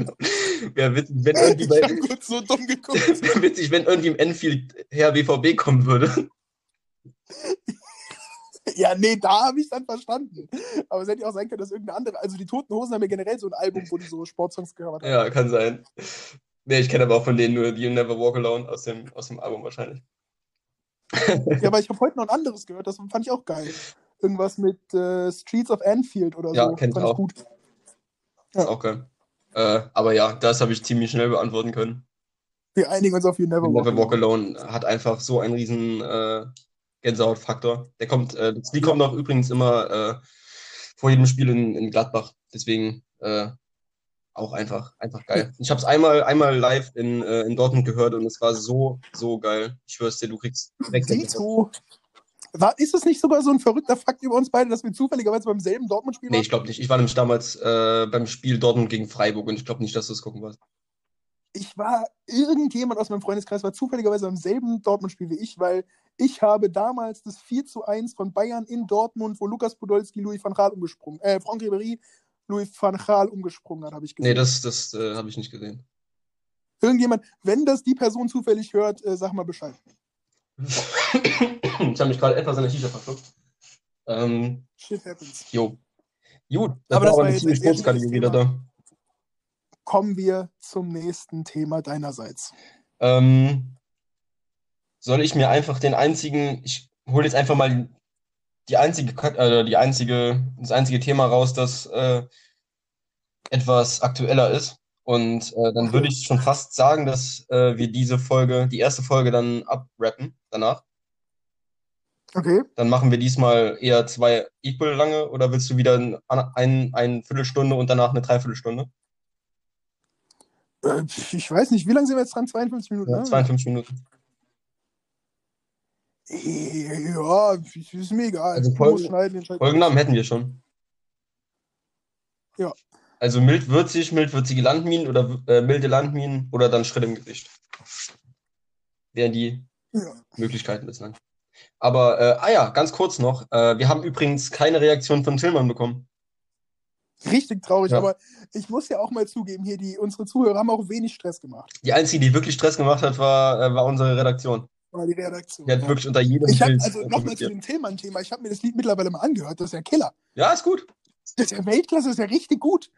Wäre witzig, wenn irgendwie ich bei, habe kurz so dumm geguckt. wär witzig, wenn irgendwie im Enfield Herr BVB kommen würde. Ja, nee, da habe ich dann verstanden. Aber es hätte ja auch sein können, dass irgendeine andere. Also die Toten Hosen haben ja generell so ein Album, wo die so Sportsongs gehört haben. Ja, kann sein. Nee, ich kenne aber auch von denen nur You Never Walk Alone aus dem, aus dem Album wahrscheinlich. Ja, aber ich habe heute noch ein anderes gehört, das fand ich auch geil. Irgendwas mit äh, Streets of Anfield oder Ja, so. kenn ich fand auch. ich gut. Ist auch geil. Äh, aber ja, das habe ich ziemlich schnell beantworten können. Wir einigen uns auf You Never, Never Walk Walk Alone hat einfach so einen riesen äh, Gänsehautfaktor. Der kommt, äh, das Lied kommt auch übrigens immer äh, vor jedem Spiel in, in Gladbach. Deswegen äh, auch einfach, einfach geil. Ich habe es einmal, einmal live in, äh, in Dortmund gehört und es war so, so geil. Ich schwör's dir, du kriegst direkt Dito. War, ist es nicht sogar so ein verrückter Fakt über uns beide, dass wir zufälligerweise beim selben Dortmund-Spiel Nee, waren? ich glaube nicht. Ich war nämlich damals äh, beim Spiel Dortmund gegen Freiburg und ich glaube nicht, dass du es gucken warst. ich war, irgendjemand aus meinem Freundeskreis war zufälligerweise am selben Dortmund-Spiel wie ich, weil ich habe damals das 4 zu 1 von Bayern in Dortmund, wo Lukas Podolski Louis van Gaal umgesprungen, äh, Franck Ribéry Louis van Gaal umgesprungen hat, habe ich gesehen. Nee, das, das äh, habe ich nicht gesehen. Irgendjemand, wenn das die Person zufällig hört, äh, sag mal Bescheid. Ich habe mich gerade etwas an der Shisha verschluckt. Ähm, Shit happens. jo. Gut, das Aber war das aber eine ziemlich Sportskategorie schwieriges da. Kommen wir zum nächsten Thema deinerseits. Ähm, soll ich mir einfach den einzigen, ich hole jetzt einfach mal die einzige, äh, die einzige, das einzige Thema raus, das äh, etwas aktueller ist. Und äh, dann würde ich schon fast sagen, dass äh, wir diese Folge, die erste Folge dann abrappen danach. Okay. Dann machen wir diesmal eher zwei equal lange oder willst du wieder ein, ein, eine Viertelstunde und danach eine Dreiviertelstunde? Äh, ich weiß nicht, wie lange sind wir jetzt dran? 52 Minuten? Ja, ne? 52 Minuten. Äh, Ja, ist mir egal. Also Folgen-. Folgennamen hätten wir schon. Ja. Also mild würzig, mild würzige Landminen oder äh, milde Landminen oder dann Schritt im Gesicht. Wären die Ja. Möglichkeiten bislang. Aber, äh, ah ja, ganz kurz noch. Äh, wir haben übrigens keine Reaktion von Tillmann bekommen. Richtig traurig, Ja. aber ich muss ja auch mal zugeben, hier, die, unsere Zuhörer haben auch wenig Stress gemacht. Die einzige, die wirklich Stress gemacht hat, war, äh, war unsere Redaktion. War die Redaktion. Die hat ja. wirklich unter jedem Ich habe Bild also nochmal zu dem Thema-Thema. Ich habe mir das Lied mittlerweile mal angehört. Das ist ja Killer. Ja, ist gut. Das ist ja Weltklasse, das ist ja richtig gut.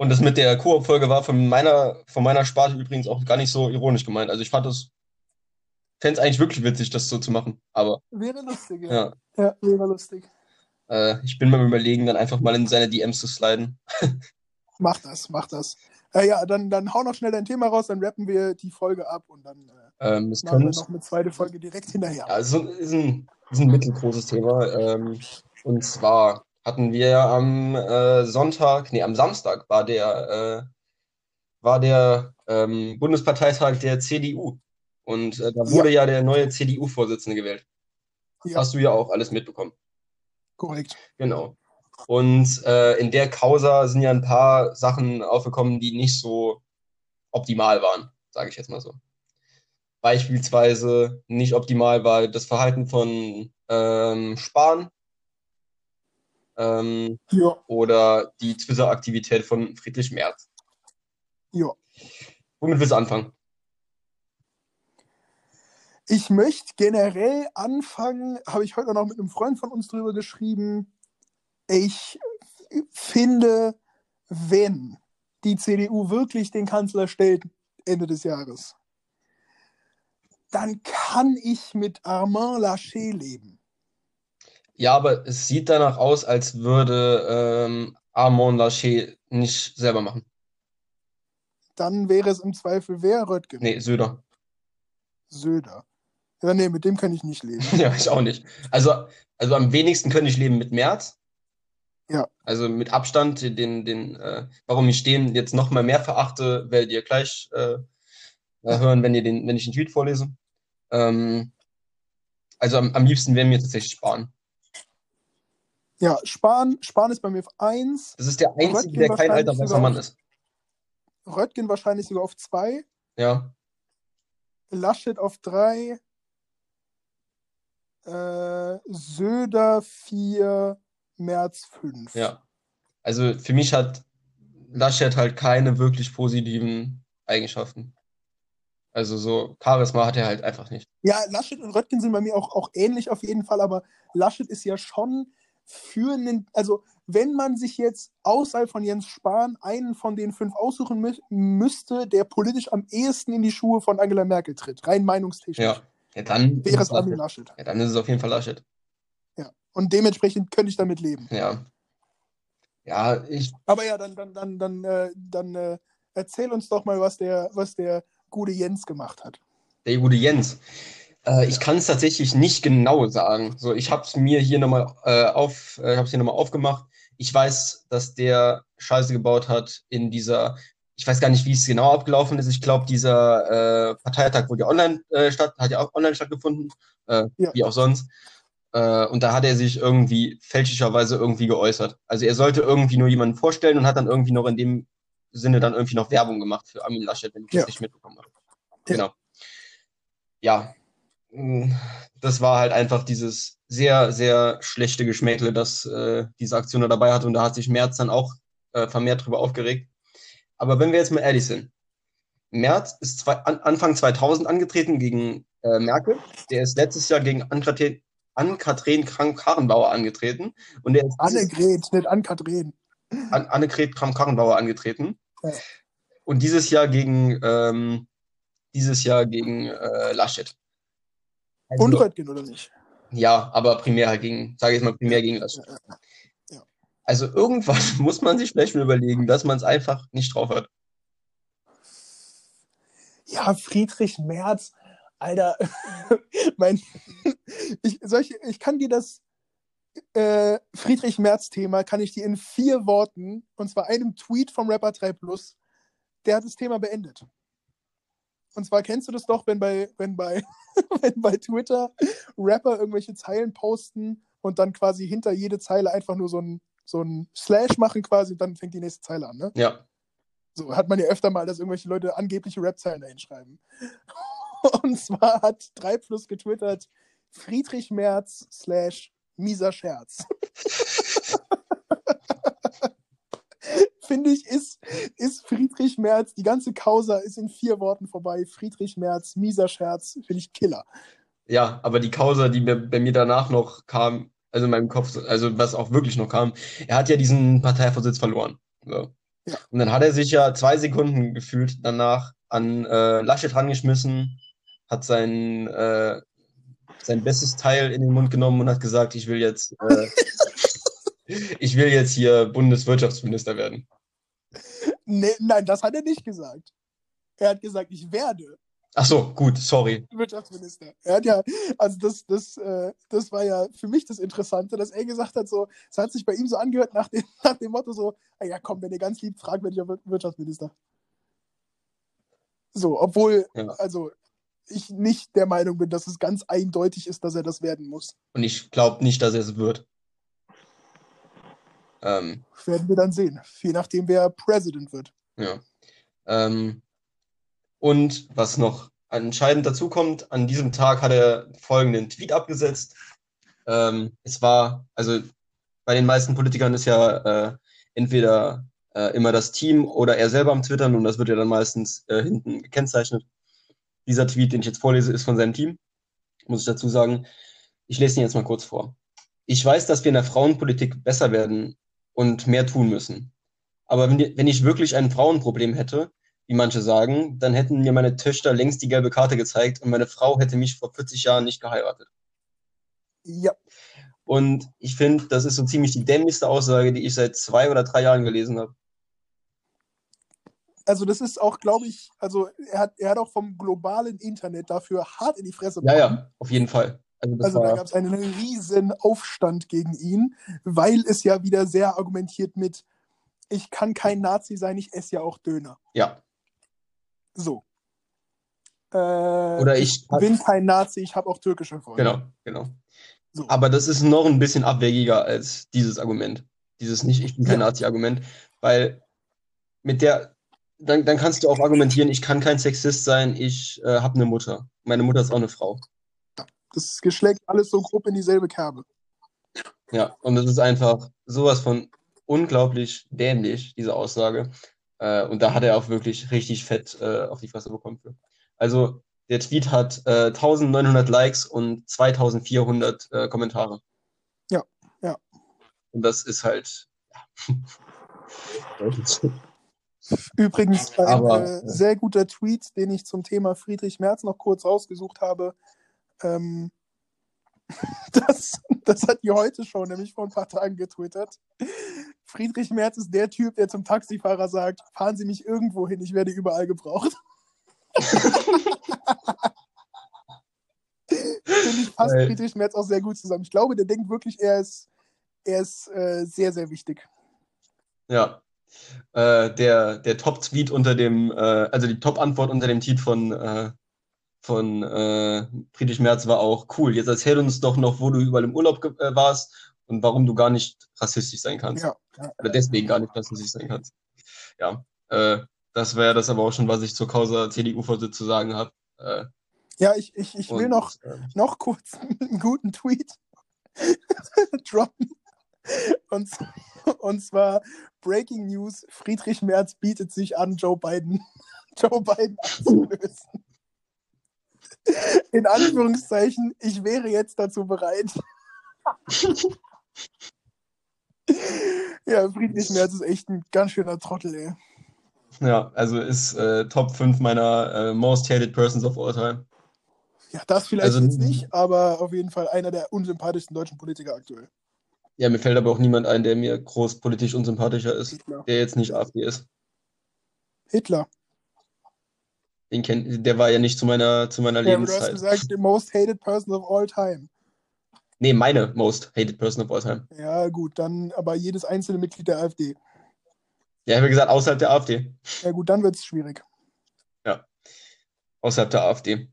Und das mit der Koop-Folge war von meiner, von meiner Sparte übrigens auch gar nicht so ironisch gemeint. Also ich fand das, fände es eigentlich wirklich witzig, das so zu machen. Aber Wäre lustig, ja. ja, Ja, wäre lustig. äh, ich bin mir überlegen, dann einfach mal in seine DMs zu sliden. Mach das, mach das. Äh, ja, dann, dann hau noch schnell dein Thema raus, dann rappen wir die Folge ab und dann äh, Ähm, machen wir noch eine zweite Folge direkt hinterher. ja, ein, ist ein, ist ein mittelgroßes Thema. Ähm, und zwar hatten wir am äh, Sonntag, nee, am Samstag war der, äh, war der ähm, Bundesparteitag der CDU. Und äh, da wurde ja, der neue CDU-Vorsitzende gewählt. Ja. Hast du ja auch alles mitbekommen. Korrekt. Genau. Und äh, in der Causa sind ja ein paar Sachen aufgekommen, die nicht so optimal waren, sage ich jetzt mal so. Beispielsweise nicht optimal war das Verhalten von ähm, Spahn ähm, Ja, oder die Twitter-Aktivität von Friedrich Merz. ja. Womit willst du anfangen? Ich möchte generell anfangen, habe ich heute noch mit einem Freund von uns drüber geschrieben. Ich finde, wenn die CDU wirklich den Kanzler stellt Ende des Jahres, dann kann ich mit Armand Laschet leben. Ja, aber es sieht danach aus, als würde ähm, Armand Laschet nicht selber machen. Dann wäre es im Zweifel wer Röttgen. Nee, Söder. Söder. Ja, nee, mit dem kann ich nicht leben. Ja, ich auch nicht. Also, also am wenigsten könnte ich leben mit Merz. Ja. Also mit Abstand, den, den, äh, warum ich den jetzt noch mal mehr verachte, werdet ihr gleich äh, äh, hören, wenn ihr den, wenn ich den Tweet vorlese. Ähm, also am, am liebsten wäre mir tatsächlich Spahn. Ja, Spahn, Spahn ist bei mir auf 1, Das ist der Einzige, Röttgen der kein alter weißer Mann ist. Röttgen wahrscheinlich sogar auf 2, Ja. Laschet auf 3, Äh, Söder 4, März 5. Ja. Also für mich hat Laschet halt keine wirklich positiven Eigenschaften. Also so Charisma hat er halt einfach nicht. Ja, Laschet und Röttgen sind bei mir auch, auch ähnlich auf jeden Fall, aber Laschet ist ja schon für einen, also wenn man sich jetzt außerhalb von Jens Spahn einen von den fünf aussuchen mü müsste, der politisch am ehesten in die Schuhe von Angela Merkel tritt, rein meinungstechnisch, Ja, ja dann wäre es Armin Laschet. Ja, dann ist es auf jeden Fall Laschet. Ja. Und dementsprechend könnte ich damit leben. Ja. Ja, ich, Aber ja, dann, dann, dann, dann, äh, dann äh, erzähl uns doch mal, was der, was der gute Jens gemacht hat. der gute Jens. Äh, ich kann es tatsächlich nicht genau sagen. So, ich habe es mir hier nochmal äh, auf, äh, habe hier nochmal aufgemacht. Ich weiß, dass der Scheiße gebaut hat in dieser, ich weiß gar nicht, wie es genau abgelaufen ist. Ich glaube, dieser äh, Parteitag wurde ja online äh, statt, hat ja auch online stattgefunden, äh, Ja. wie auch sonst. Äh, und da hat er sich irgendwie fälschlicherweise irgendwie geäußert. Also er sollte irgendwie nur jemanden vorstellen und hat dann irgendwie noch in dem Sinne dann irgendwie noch Werbung gemacht für Armin Laschet, wenn ich Ja. das nicht mitbekommen habe. Genau. Ja, das war halt einfach dieses sehr, sehr schlechte Geschmäckle, das äh, diese Aktion da dabei hatte. Und da hat sich Merz dann auch äh, vermehrt drüber aufgeregt. Aber wenn wir jetzt mal ehrlich sind, Merz ist zwei, an, Anfang 2000 angetreten gegen äh, Merkel. Der ist letztes Jahr gegen Ann-Kathrin Ann-Kathrin Kramp-Karrenbauer angetreten. Und der ist Annegret, nicht Ann-Kathrin. an Annegret Kramp-Karrenbauer angetreten. Ja. Und dieses Jahr gegen, ähm, dieses Jahr gegen äh, Laschet. Also, Und Röttgen, oder nicht? ja, aber primär halt gegen, sage ich mal, primär gegen Laschet. Ja. Also irgendwann muss man sich vielleicht mal überlegen, dass man es einfach nicht drauf hat. Ja, Friedrich Merz, Alter, mein, ich, solche, ich kann dir das äh, Friedrich Merz-Thema, kann ich dir in vier Worten, und zwar einem Tweet vom Rapper 3 Plus, der hat das Thema beendet. Und zwar kennst du das doch, wenn bei, wenn bei, wenn bei Twitter Rapper irgendwelche Zeilen posten und dann quasi hinter jede Zeile einfach nur so ein, so ein Slash machen quasi und dann fängt die nächste Zeile an, ne? Ja, So hat man ja öfter mal, dass irgendwelche Leute angebliche Rap-Zeilen dahin schreiben. Und zwar hat 3 Plus getwittert, Friedrich Merz slash mieser Scherz. Finde ich, ist, ist Friedrich Merz, die ganze Causa ist in vier Worten vorbei. Friedrich Merz, mieser Scherz, finde ich Killer. ja, aber die Causa, die mir, bei mir danach noch kam, also in meinem Kopf, also was auch wirklich noch kam, er hat ja diesen Parteivorsitz verloren. So. Ja. Und dann hat er sich ja zwei Sekunden gefühlt danach an äh, Laschet rangeschmissen, hat sein, äh, sein bestes Teil in den Mund genommen und hat gesagt, ich will jetzt, äh, ich will jetzt hier Bundeswirtschaftsminister werden. Nee, nein, das hat er nicht gesagt. Er hat gesagt, ich werde Ach so, gut, sorry. Wirtschaftsminister. Er hat ja, also das, das, äh, das war ja für mich das Interessante, dass er gesagt hat, so, es hat sich bei ihm so angehört nach dem, nach dem Motto so, ah ja komm, wenn ihr ganz lieb fragt, werde ich Wirtschaftsminister. So, obwohl, Ja. also ich nicht der Meinung bin, dass es ganz eindeutig ist, dass er das werden muss. Und ich glaube nicht, dass er es wird. Ähm, Werden wir dann sehen. Je nachdem, wer President wird. Ja. Ähm, und was noch entscheidend dazu kommt, an diesem Tag hat er folgenden Tweet abgesetzt. Ähm, es war, also bei den meisten Politikern ist ja äh, entweder äh, immer das Team oder er selber am Twittern und das wird ja dann meistens äh, hinten gekennzeichnet. Dieser Tweet, den ich jetzt vorlese, ist von seinem Team, muss ich dazu sagen. Ich lese ihn jetzt mal kurz vor. Ich weiß, dass wir in der Frauenpolitik besser werden und mehr tun müssen. Aber wenn, wenn ich wirklich ein Frauenproblem hätte, wie manche sagen, dann hätten mir meine Töchter längst die gelbe Karte gezeigt und meine Frau hätte mich vor 40 Jahren nicht geheiratet. Ja, Und ich finde, das ist so ziemlich die dämlichste Aussage, die ich seit zwei oder drei Jahren gelesen habe. also das ist auch, glaube ich, also er hat, er hat auch vom globalen Internet dafür hart in die Fresse Ja, bekommen. ja, auf jeden Fall. Also Also da gab es einen riesen Aufstand gegen ihn, weil es ja wieder sehr argumentiert mit, ich kann kein Nazi sein, ich esse ja auch Döner. ja. So. Äh, Oder ich, bin kein Nazi, ich habe auch türkische Freunde. genau, genau. So. Aber das ist noch ein bisschen abwegiger als dieses Argument. Dieses nicht, ich bin kein Ja. Nazi-Argument, weil mit der, dann, dann kannst du auch argumentieren, ich kann kein Sexist sein, ich äh, habe eine Mutter. Meine Mutter ist auch eine Frau. Das geschlägt alles so grob in dieselbe Kerbe. Ja, und es ist einfach sowas von unglaublich dämlich, diese Aussage. Äh, und da hat er auch wirklich richtig fett äh, auf die Fresse bekommen für. Also der Tweet hat äh, 1900 Likes und 2400 äh, Kommentare. Ja, ja. Und das ist halt. Ja. Übrigens ein Aber, äh, sehr guter Tweet, den ich zum Thema Friedrich Merz noch kurz rausgesucht habe. Ähm, das, das hat die heute schon, nämlich vor ein paar Tagen getwittert. Friedrich Merz ist der Typ, der zum Taxifahrer sagt, fahren Sie mich irgendwo hin, ich werde überall gebraucht. Finde ich passt. Friedrich Merz auch sehr gut zusammen. Ich glaube, der denkt wirklich, er ist, er ist äh, sehr, sehr wichtig. Ja. Äh, der der Top-Tweet unter dem, äh, also die Top-Antwort unter dem Tweet von, äh, von äh, Friedrich Merz war auch cool. Jetzt erzähl uns doch noch, wo du überall im Urlaub äh, warst und warum du gar nicht rassistisch sein kannst. Ja, ja. Oder deswegen gar nicht rassistisch sein kannst. Ja. Äh, das wäre das aber auch schon, was ich zur Causa CDU-Vorsitz zu sagen habe. Äh, ja ich, ich, ich will und, noch, äh, noch kurz einen guten Tweet droppen. Und, und zwar Breaking News: Friedrich Merz bietet sich an, Joe Biden, Joe Biden abzulösen. In Anführungszeichen, ich wäre jetzt dazu bereit. Ja, Friedrich Merz ist echt ein ganz schöner Trottel, ey. Ja, also ist äh, Top 5 meiner äh, most hated persons of all time. Ja, das vielleicht Also- jetzt nicht, aber auf jeden Fall einer der unsympathischsten deutschen Politiker aktuell. Ja, mir fällt aber auch niemand ein, der mir groß politisch unsympathischer ist, Hitler. der jetzt nicht AfD ist. Hitler. Den kennt, der war ja nicht zu meiner, zu meiner Ja, aber du hast Lebenszeit. gesagt, the most hated person of all time. Nee, meine most hated person of all time. Ja, gut, dann aber jedes einzelne Mitglied der AfD. Ja, ich habe gesagt, außerhalb der AfD. Ja, gut, dann wird es schwierig. Außerhalb der AfD.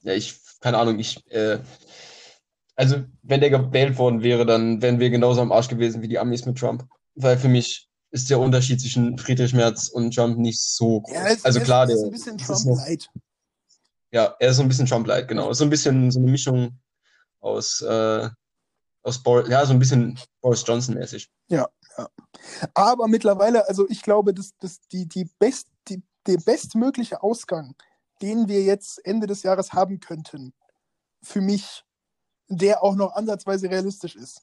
Ja, ich, keine Ahnung, ich, äh, also, wenn der gewählt worden wäre, dann wären wir genauso am Arsch gewesen wie die Amis mit Trump. Weil für mich ist der Unterschied zwischen Friedrich Merz und Trump nicht so groß. Ja, es, also er klar, ist, er der, ist ein bisschen das ist Trump noch- light. ja, er ist so ein bisschen Trump-like, genau. So ein bisschen so eine Mischung aus, äh, aus Boris, ja, so ein bisschen Boris Johnson-mäßig. Aber mittlerweile, also ich glaube, dass, dass die, die best, die, der bestmögliche Ausgang, den wir jetzt Ende des Jahres haben könnten, für mich, der auch noch ansatzweise realistisch ist,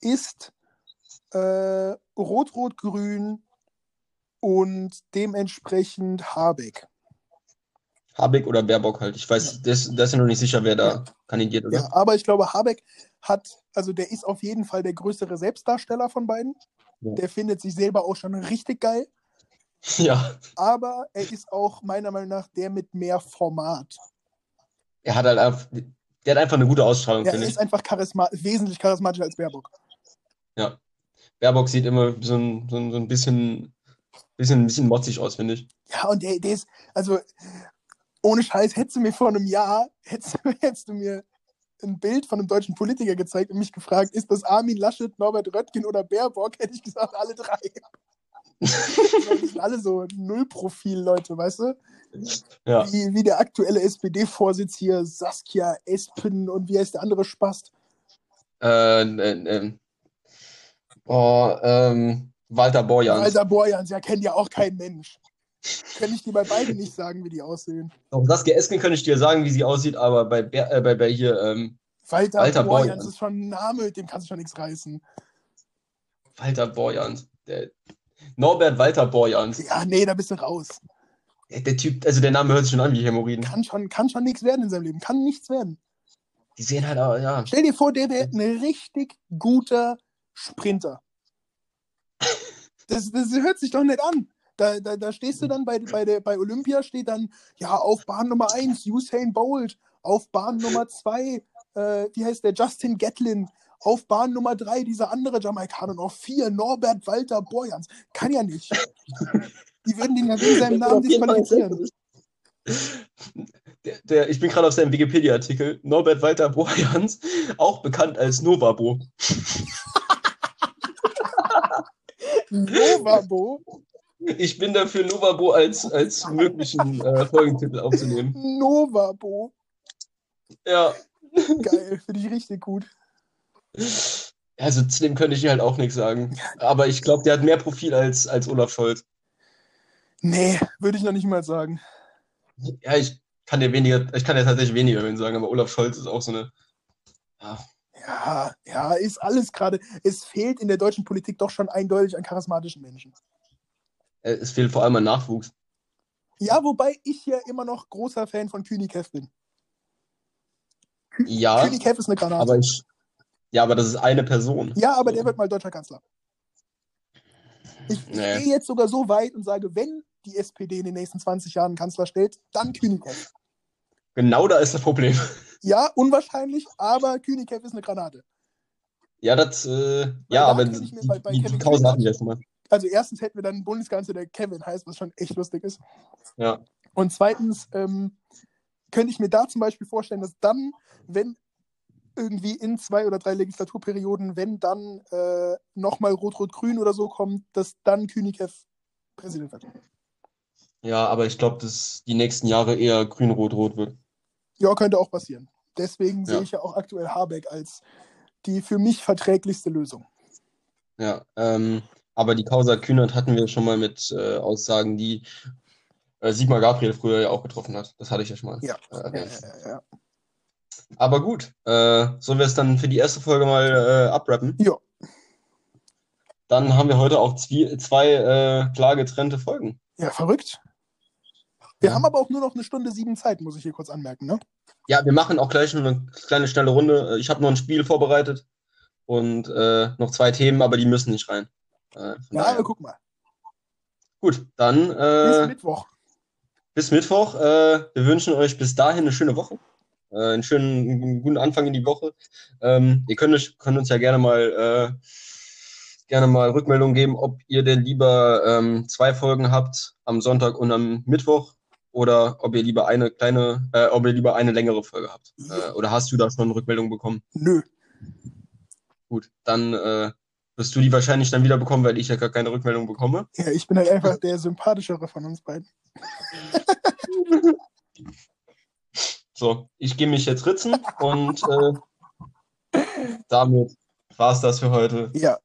ist äh, Rot-Rot-Grün und dementsprechend Habeck. Habeck oder Baerbock halt. Ich weiß, das, das ist ja noch nicht sicher, wer da Ja. kandidiert, oder? Ja, aber ich glaube, Habeck hat, also der ist auf jeden Fall der größere Selbstdarsteller von beiden. Ja. Der findet sich selber auch schon richtig geil. Ja. aber er ist auch meiner Meinung nach der mit mehr Format. Er hat halt einfach, der hat einfach eine gute Ausstrahlung, Er finde ich. ist einfach charisma wesentlich charismatischer als Baerbock. Ja. Baerbock sieht immer so ein, so ein, so ein bisschen, bisschen, ein bisschen motzig aus, finde ich. Ja, und der, der ist, also ohne Scheiß, hättest du mir vor einem Jahr, hättest, hättest du mir ein Bild von einem deutschen Politiker gezeigt und mich gefragt, ist das Armin Laschet, Norbert Röttgen oder Baerbock, hätte ich gesagt, alle drei. Die sind alle so Nullprofil-Leute, weißt du? Ja. Wie, wie der aktuelle SPD-Vorsitz hier, Saskia Espen und wie heißt der andere Spast? Äh, äh, äh, oh, ähm, Walter Borjans. Walter Borjans, ja, kennt ja auch kein Mensch. Kann ich dir bei beiden nicht sagen, wie die aussehen. Auch Saskia Esken könnte ich dir sagen, wie sie aussieht, aber bei, äh, bei, bei hier, ähm, Walter, Walter Borjans Borjans. ist schon ein Name, mit dem kannst du schon nichts reißen. Walter Borjans. Der, Norbert Walter Borjans. Ja, nee, da bist du raus. Der, der Typ, also der Name hört sich schon an wie Hämorrhoiden. Kann schon, kann schon nichts werden in seinem Leben. Kann nichts werden. Die sehen halt auch, ja. Stell dir vor, der wäre ein richtig guter Sprinter. Das, das hört sich doch nicht an. Da, da, da stehst du dann bei, bei, der, bei Olympia, steht dann, ja, auf Bahn Nummer 1 Usain Bolt, auf Bahn Nummer 2, äh, wie heißt der, Justin Gatlin, auf Bahn Nummer 3 dieser andere Jamaikaner und auf 4 Norbert Walter Borjans. Kann ja nicht. Die würden den ja wegen seinem Namen disqualifizieren. Der, der, ich bin gerade auf seinem Wikipedia-Artikel. Norbert Walter Borjans, auch bekannt als Novabo. Novabo, Ich bin dafür, Novabo als, als möglichen äh, Folgentitel aufzunehmen. Novabo. Ja. Geil, finde ich richtig gut. Also zu dem könnte ich halt auch nichts sagen. Aber ich glaube, der hat mehr Profil als, als Olaf Scholz. Nee, würde ich noch nicht mal sagen. Ja, ich kann dir weniger, ich kann dir tatsächlich weniger sagen, aber Olaf Scholz ist auch so eine. Ja, Ja, ja, ist alles gerade. Es fehlt in der deutschen Politik doch schon eindeutig an charismatischen Menschen. äh, es fehlt vor allem an Nachwuchs. Ja, wobei ich ja immer noch großer Fan von Kühnikev bin. Ja, Kühnikev ist eine Granate. aber ich. Ja, aber das ist eine Person. ja, aber der wird mal deutscher Kanzler. Ich, ich Nee. gehe jetzt sogar so weit und sage, wenn die SPD in den nächsten 20 Jahren einen Kanzler stellt, dann Kühnikev. Genau da ist das Problem. Ja, unwahrscheinlich, aber Kühnikev ist eine Granate. Ja, das, äh, ja, aber die, bei- bei die, die Kühnert- hatten wir schon mal. Also erstens hätten wir dann einen Bundeskanzler, der Kevin heißt, was schon echt lustig ist. Ja. Und zweitens ähm, könnte ich mir da zum Beispiel vorstellen, dass dann, wenn irgendwie in zwei oder drei Legislaturperioden, wenn dann äh, nochmal Rot-Rot-Grün oder so kommt, dass dann Kühnikev Präsident wird. Ja, aber ich glaube, dass die nächsten Jahre eher grün-rot-rot wird. Ja, könnte auch passieren. Deswegen Ja. sehe ich ja auch aktuell Habeck als die für mich verträglichste Lösung. Ja, ähm, aber die Causa Kühnert hatten wir schon mal mit äh, Aussagen, die äh, Sigmar Gabriel früher ja auch getroffen hat. Das hatte ich ja schon mal Ja. äh, Ja, ja. Aber gut, äh, sollen wir es dann für die erste Folge mal äh, abrappen? Ja. Dann haben wir heute auch zwei äh, klar getrennte Folgen. ja, verrückt. Wir Ja. haben aber auch nur noch eine Stunde sieben Zeit, muss ich hier kurz anmerken. Ne? Ja, wir machen auch gleich eine kleine schnelle Runde. Äh, Ich habe noch ein Spiel vorbereitet und äh, noch zwei Themen, aber die müssen nicht rein. Äh, Ja, aber guck mal. Gut, dann Bis äh, Mittwoch. bis Mittwoch. Äh, wir wünschen euch bis dahin eine schöne Woche. Äh, einen schönen, einen guten Anfang in die Woche. Ähm, ihr könnt, könnt uns ja gerne mal, gerne mal Rückmeldung geben, ob ihr denn lieber ähm, zwei Folgen habt am Sonntag und am Mittwoch oder ob ihr lieber eine kleine, äh, ob ihr lieber eine längere Folge habt. Äh, oder hast du da schon Rückmeldung bekommen? Nö. Gut, dann äh, wirst du die wahrscheinlich dann wieder bekommen, weil ich ja gar keine Rückmeldung bekomme. Ja, ich bin halt einfach der sympathischere von uns beiden. So, ich gehe mich jetzt ritzen und äh, damit war es das für heute. Ja,